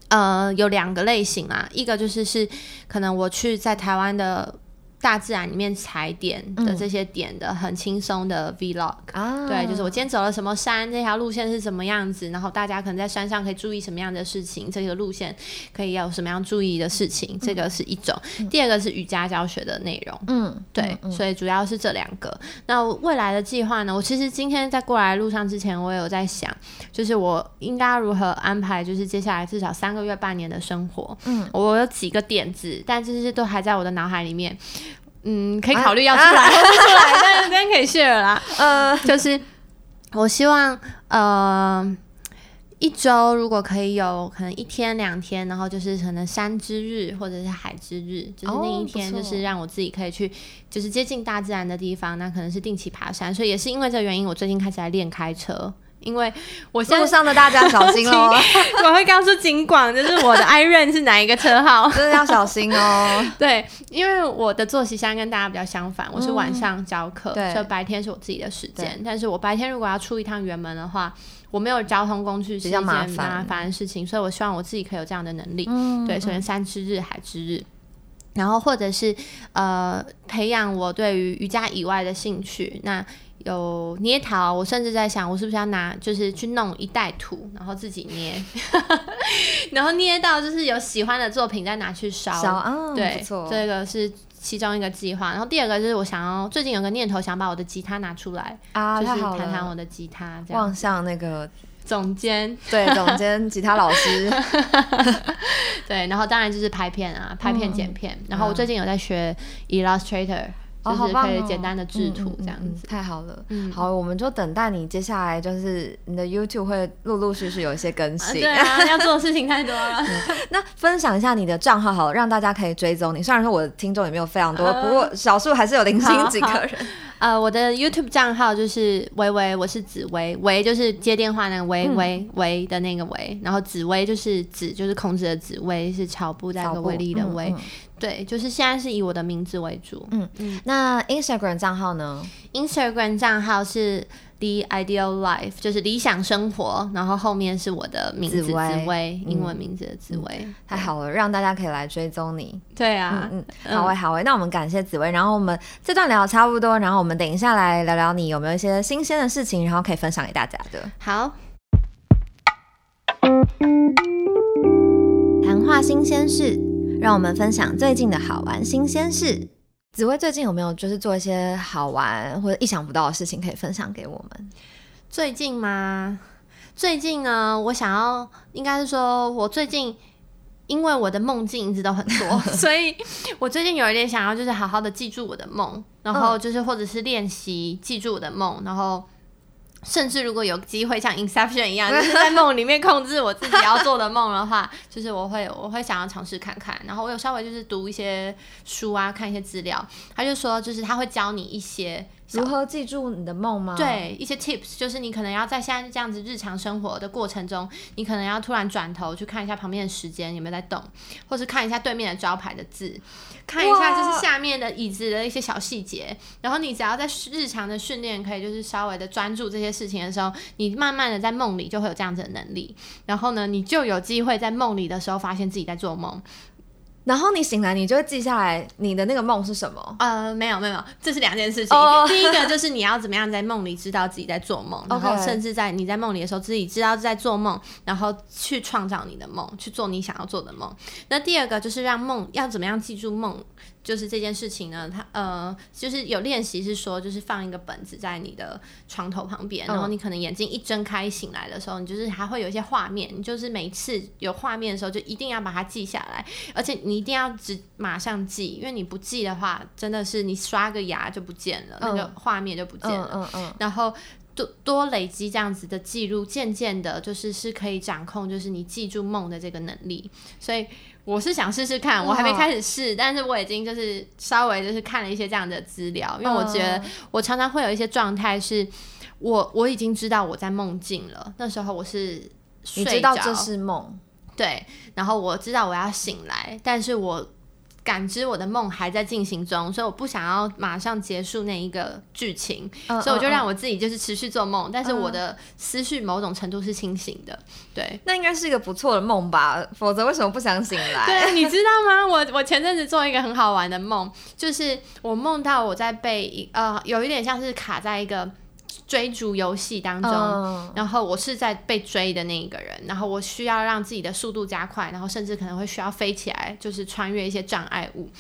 呃，有两个类型啊，一个就是是可能我去在台湾的。大自然里面踩点的这些点的很轻松的 vlog，对，就是我今天走了什么山，这条路线是什么样子，然后大家可能在山上可以注意什么样的事情，这个路线可以有什么样注意的事情，这个是一种。第二个是瑜伽教学的内容，嗯，对，所以主要是这两个。那未来的计划呢？我其实今天在过来路上之前，我有在想，就是我应该如何安排，就是接下来至少三个月、半年的生活。嗯，我有几个点子，但这些都还在我的脑海里面。嗯，可以考虑要出来，出来，但是今天可以 share 啦。呃，就是我希望，呃，一周如果可以有可能一天两天，然后就是可能山之日或者是海之日，就是那一天，就是让我自己可以去，就是接近大自然的地方，那可能是定期爬山。所以也是因为这个原因，我最近开始来练开车。因为我路上的大家小心哦，我会告诉警广，就是我的 i r o n 是哪一个车号，真的要小心哦。对，因为我的作息现在跟大家比较相反，我是晚上教课，所以白天是我自己的时间。但是我白天如果要出一趟远门的话，我没有交通工具，是一件麻烦的事情，所以我希望我自己可以有这样的能力。对，首先山之日、海之日，然后或者是呃培养我对于瑜伽以外的兴趣。那有捏陶，我甚至在想，我是不是要拿，就是去弄一袋土，然后自己捏，然后捏到就是有喜欢的作品再拿去烧。烧，对，这个是其中一个计划。然后第二个就是我想要，最近有个念头，想把我的吉他拿出来，啊，就是弹弹我的吉他，这样。望向那个总监，对，总监吉他老师，对，然后当然就是拍片啊，拍片剪片。然后我最近有在学 Illustrator。就是可以简单的制图这样子。嗯太好了。嗯好，我们就等待你接下来就是你的 YouTube 会陆陆续续有一些更啊新。对啊，要做的事情太多了。那分享一下你的账号好了，让大家可以追踪你。虽然说我的听众也没有非常多，不过少数还是有零星几个人。呃，我的 YouTube 账号就是微微，我是紫薇，薇就是接电话那个微嗯微微的那个微，然后紫薇就是紫就是孔子的紫，薇是乔布带个威力的威，对，就是现在是以我的名字为主。嗯嗯那 Instagram 账号呢？Instagram 账号是 The Ideal Life，就是理想生活，然后后面是我的名字紫紫薇英文名字的紫薇。太好了，让大家可以来追踪你。对啊，嗯，好诶，好诶，那我们感谢紫薇，然后我们这段聊得差不多，然后我们等一下来聊聊你有没有一些新鲜的事情，然后可以分享给大家的。好，谈话新鲜事，让我们分享最近的好玩新鲜事。紫薇最近有没有就是做一些好玩或者意想不到的事情可以分享给我们？最近吗？最近呢，我想要，应该是说，我最近因为我的梦境一直都很多，所以我最近有一点想要，就是好好的记住我的梦，然后就是或者是练习记住我的梦，然后。甚至如果有机会像 Inception 一样，就是在梦里面控制我自己要做的梦的话，就是我会我会想要尝试看看。然后我有稍微就是读一些书啊，看一些资料，他就说就是他会教你一些小如何记住你的梦吗？，对一些 tips，就是你可能要在现在这样子日常生活的过程中，你可能要突然转头去看一下旁边的时间有没有在动，或是看一下对面的招牌的字，看一下就是下面的椅子的一些小细节。然后你只要在日常的训练，可以就是稍微的专注这些事情的时候，你慢慢的在梦里就会有这样子的能力。然后呢，你就有机会在梦里的时候发现自己在做梦。然后你醒来，你就会记下来你的那个梦是什么。呃，没有没有，这是两件事情。哦 第一个就是你要怎么样在梦里知道自己在做梦，然后甚至在你在梦里的时候自己知道在做梦，然后去创造你的梦，去做你想要做的梦。那第二个就是让梦要怎么样记住梦，就是这件事情呢，它呃就是有练习是说，就是放一个本子在你的床头旁边，嗯然后你可能眼睛一睁开醒来的时候，你就是还会有一些画面，你就是每次有画面的时候就一定要把它记下来，而且你一定要只马上记，因为你不记的话，真的是你刷个牙就不见了，那个画面就不见了。嗯嗯嗯，然后多多累积这样子的记录，渐渐的，就是是可以掌控，就是你记住梦的这个能力。所以我是想试试看，我还没开始试，但是我已经就是稍微就是看了一些这样的资料，因为我觉得嗯我常常会有一些状态是，我我已经知道我在梦境了，那时候我是你知道这是梦，对，然后我知道我要醒来，但是我感知我的梦还在进行中，所以我不想要马上结束那一个剧情，嗯所以我就嗯让我自己就是持续做梦，但是我嗯的思绪某种程度是清醒的。对，那应该是一个不错的梦吧？否则为什么不想醒来？对，你知道吗？我我前阵子做一个很好玩的梦，就是我梦到我在被一呃有一点像是卡在一个追逐游戏当中。嗯，然后我是在被追的那一个人，然后我需要让自己的速度加快，然后甚至可能会需要飞起来，就是穿越一些障碍物，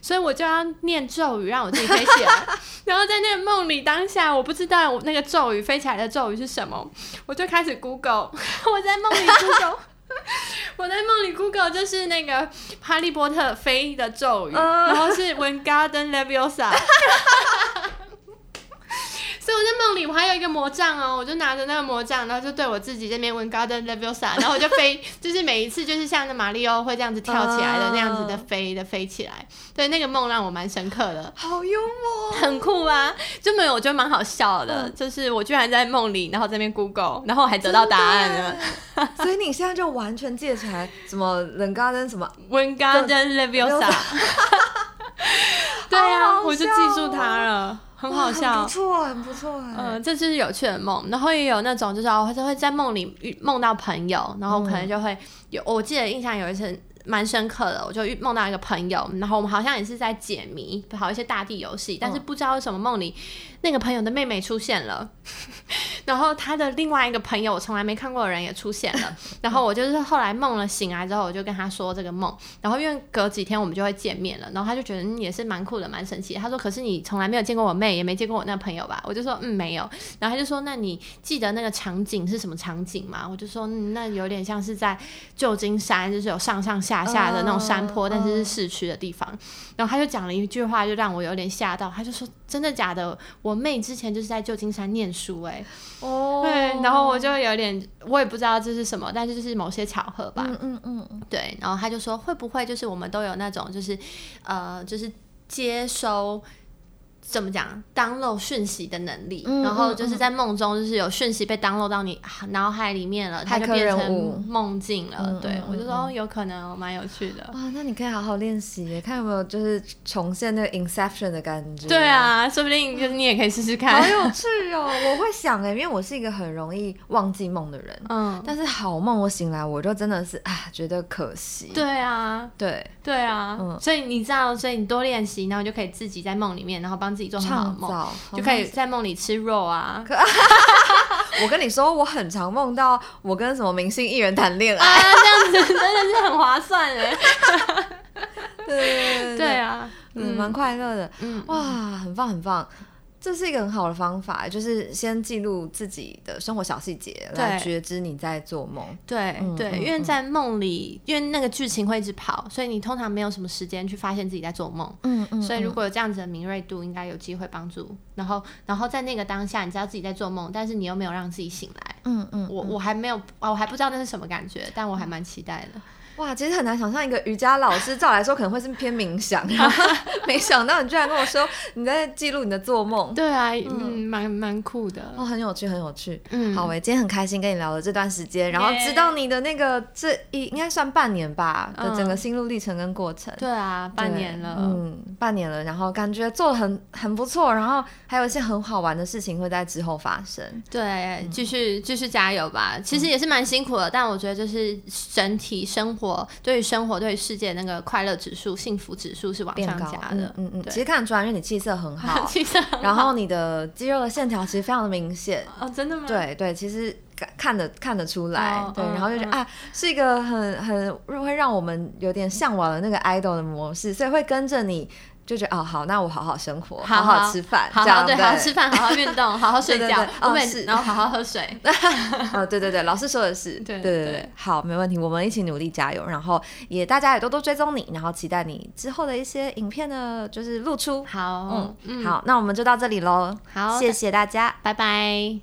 所以我就要念咒语让我自己飞起来。然后在那个梦里当下，我不知道我那个咒语飞起来的咒语是什么，我就开始 Google，我在梦里 Google。我在梦里 Google 就是那个哈利波特飞的咒语，嗯然后是 Wingardium Leviosa。所以我在梦里，我还有一个魔杖哦，我就拿着那个魔杖，然后就对我自己这边 Wingardium Leviosa，然后我就飞，就是每一次就是像那马里奥会这样子跳起来的那样子的飞的飞起来。对，那个梦让我蛮深刻的。好幽默。很酷啊，就没有，我觉得蛮好笑的。就是我居然在梦里，然后这边 Google，然后还得到答案了。所以你现在就完全记得起来，什么冷嘎登什么 Wingardium Leviosa，对啊，好好我就记住它了，很好笑很不。错，很不错哎。嗯，这就是有趣的梦，然后也有那种就是哦，会会在梦里遇梦到朋友，然后可能就会有，我记得印象有一次蛮深刻的，我就遇梦到一个朋友，然后我们好像也是在解谜，跑一些大地游戏，但是不知道为什么梦里那个朋友的妹妹出现了，然后他的另外一个朋友，我从来没看过的人也出现了。然后我就是后来梦了醒来之后，我就跟他说这个梦。然后因为隔几天我们就会见面了，然后他就觉得嗯也是蛮酷的，蛮神奇。他说：“可是你从来没有见过我妹，也没见过我那朋友吧？”我就说：“嗯，没有。”然后他就说：“那你记得那个场景是什么场景吗？”我就说：“嗯，那有点像是在旧金山，就是有上上下下的那种山坡，但是是市区的地方。”然后他就讲了一句话，就让我有点吓到。他就说：“真的假的？我妹之前就是在旧金山念书，哎，哦，对。”然后我就有点，我也不知道这是什么，但是就是某些巧合吧。嗯嗯嗯，对。然后他就说：“会不会就是我们都有那种，就是呃，就是接收。”怎么讲？download 讯息的能力，然后就是在梦中，就是有讯息被 download 到你 脑海里面了，它就变成梦境了。对我就说有可能，蛮有趣的。哇，那你可以好好练习，看有没有就是重现那个 Inception 的感觉。对啊，说不定就是你也可以试试看。好有趣哦！我会想哎，因为我是一个很容易忘记梦的人。嗯，但是好梦我醒来我就真的是啊，觉得可惜。对啊，对对啊，嗯，所以你知道，所以你多练习，然后就可以自己在梦里面，然后帮。自己做好的梦，就可以在梦里吃肉啊！我跟你说，我很常梦到我跟什么明星艺人谈恋爱，这样子 真的是很划算 哎！对对对对啊，嗯，蛮快乐的，嗯，哇，很棒很棒。这是一个很好的方法，就是先记录自己的生活小细节，来觉知你在做梦。对对，因为在梦里，因为那个剧情会一直跑，所以你通常没有什么时间去发现自己在做梦。嗯嗯。所以如果有这样子的敏锐度，应该有机会帮助。然后，然后在那个当下，你知道自己在做梦，但是你又没有让自己醒来。嗯嗯。我我还没有，我还不知道那是什么感觉，但我还蛮期待的。哇，其实很难想象一个瑜伽老师，照来说可能会是偏冥想，没想到你居然跟我说你在记录你的做梦。对啊，嗯，蛮蛮酷的，哦，很有趣，很有趣。嗯，好，喂，今天很开心跟你聊了这段时间，然后知道你的那个这一应该算半年吧的整个心路历程跟过程。对啊，半年了，嗯，半年了，然后感觉做的很很不错，然后还有一些很好玩的事情会在之后发生。对，继续继续加油吧。其实也是蛮辛苦的，但我觉得就是整体生活。我对于生活、对于世界那个快乐指数、幸福指数是往上加的。嗯嗯，其实看得出来，因为你气色很好，气色，然后你的肌肉的线条其实非常的明显。哦，真的吗？对对，其实看看得看得出来。对，然后就觉得啊，是一个很很会让我们有点向往的那个 idol 的模式，所以会跟着你。就觉得哦好，那我好好生活，好好吃饭，好好对，好好吃饭，好好运动，好好睡觉，哦是，然后好好喝水。哦对对对，老师说的是，对对对，好，没问题，我们一起努力加油，然后也大家也多多追踪你，然后期待你之后的一些影片的，就是露出。好，嗯，好，那我们就到这里喽。好，谢谢大家，拜拜。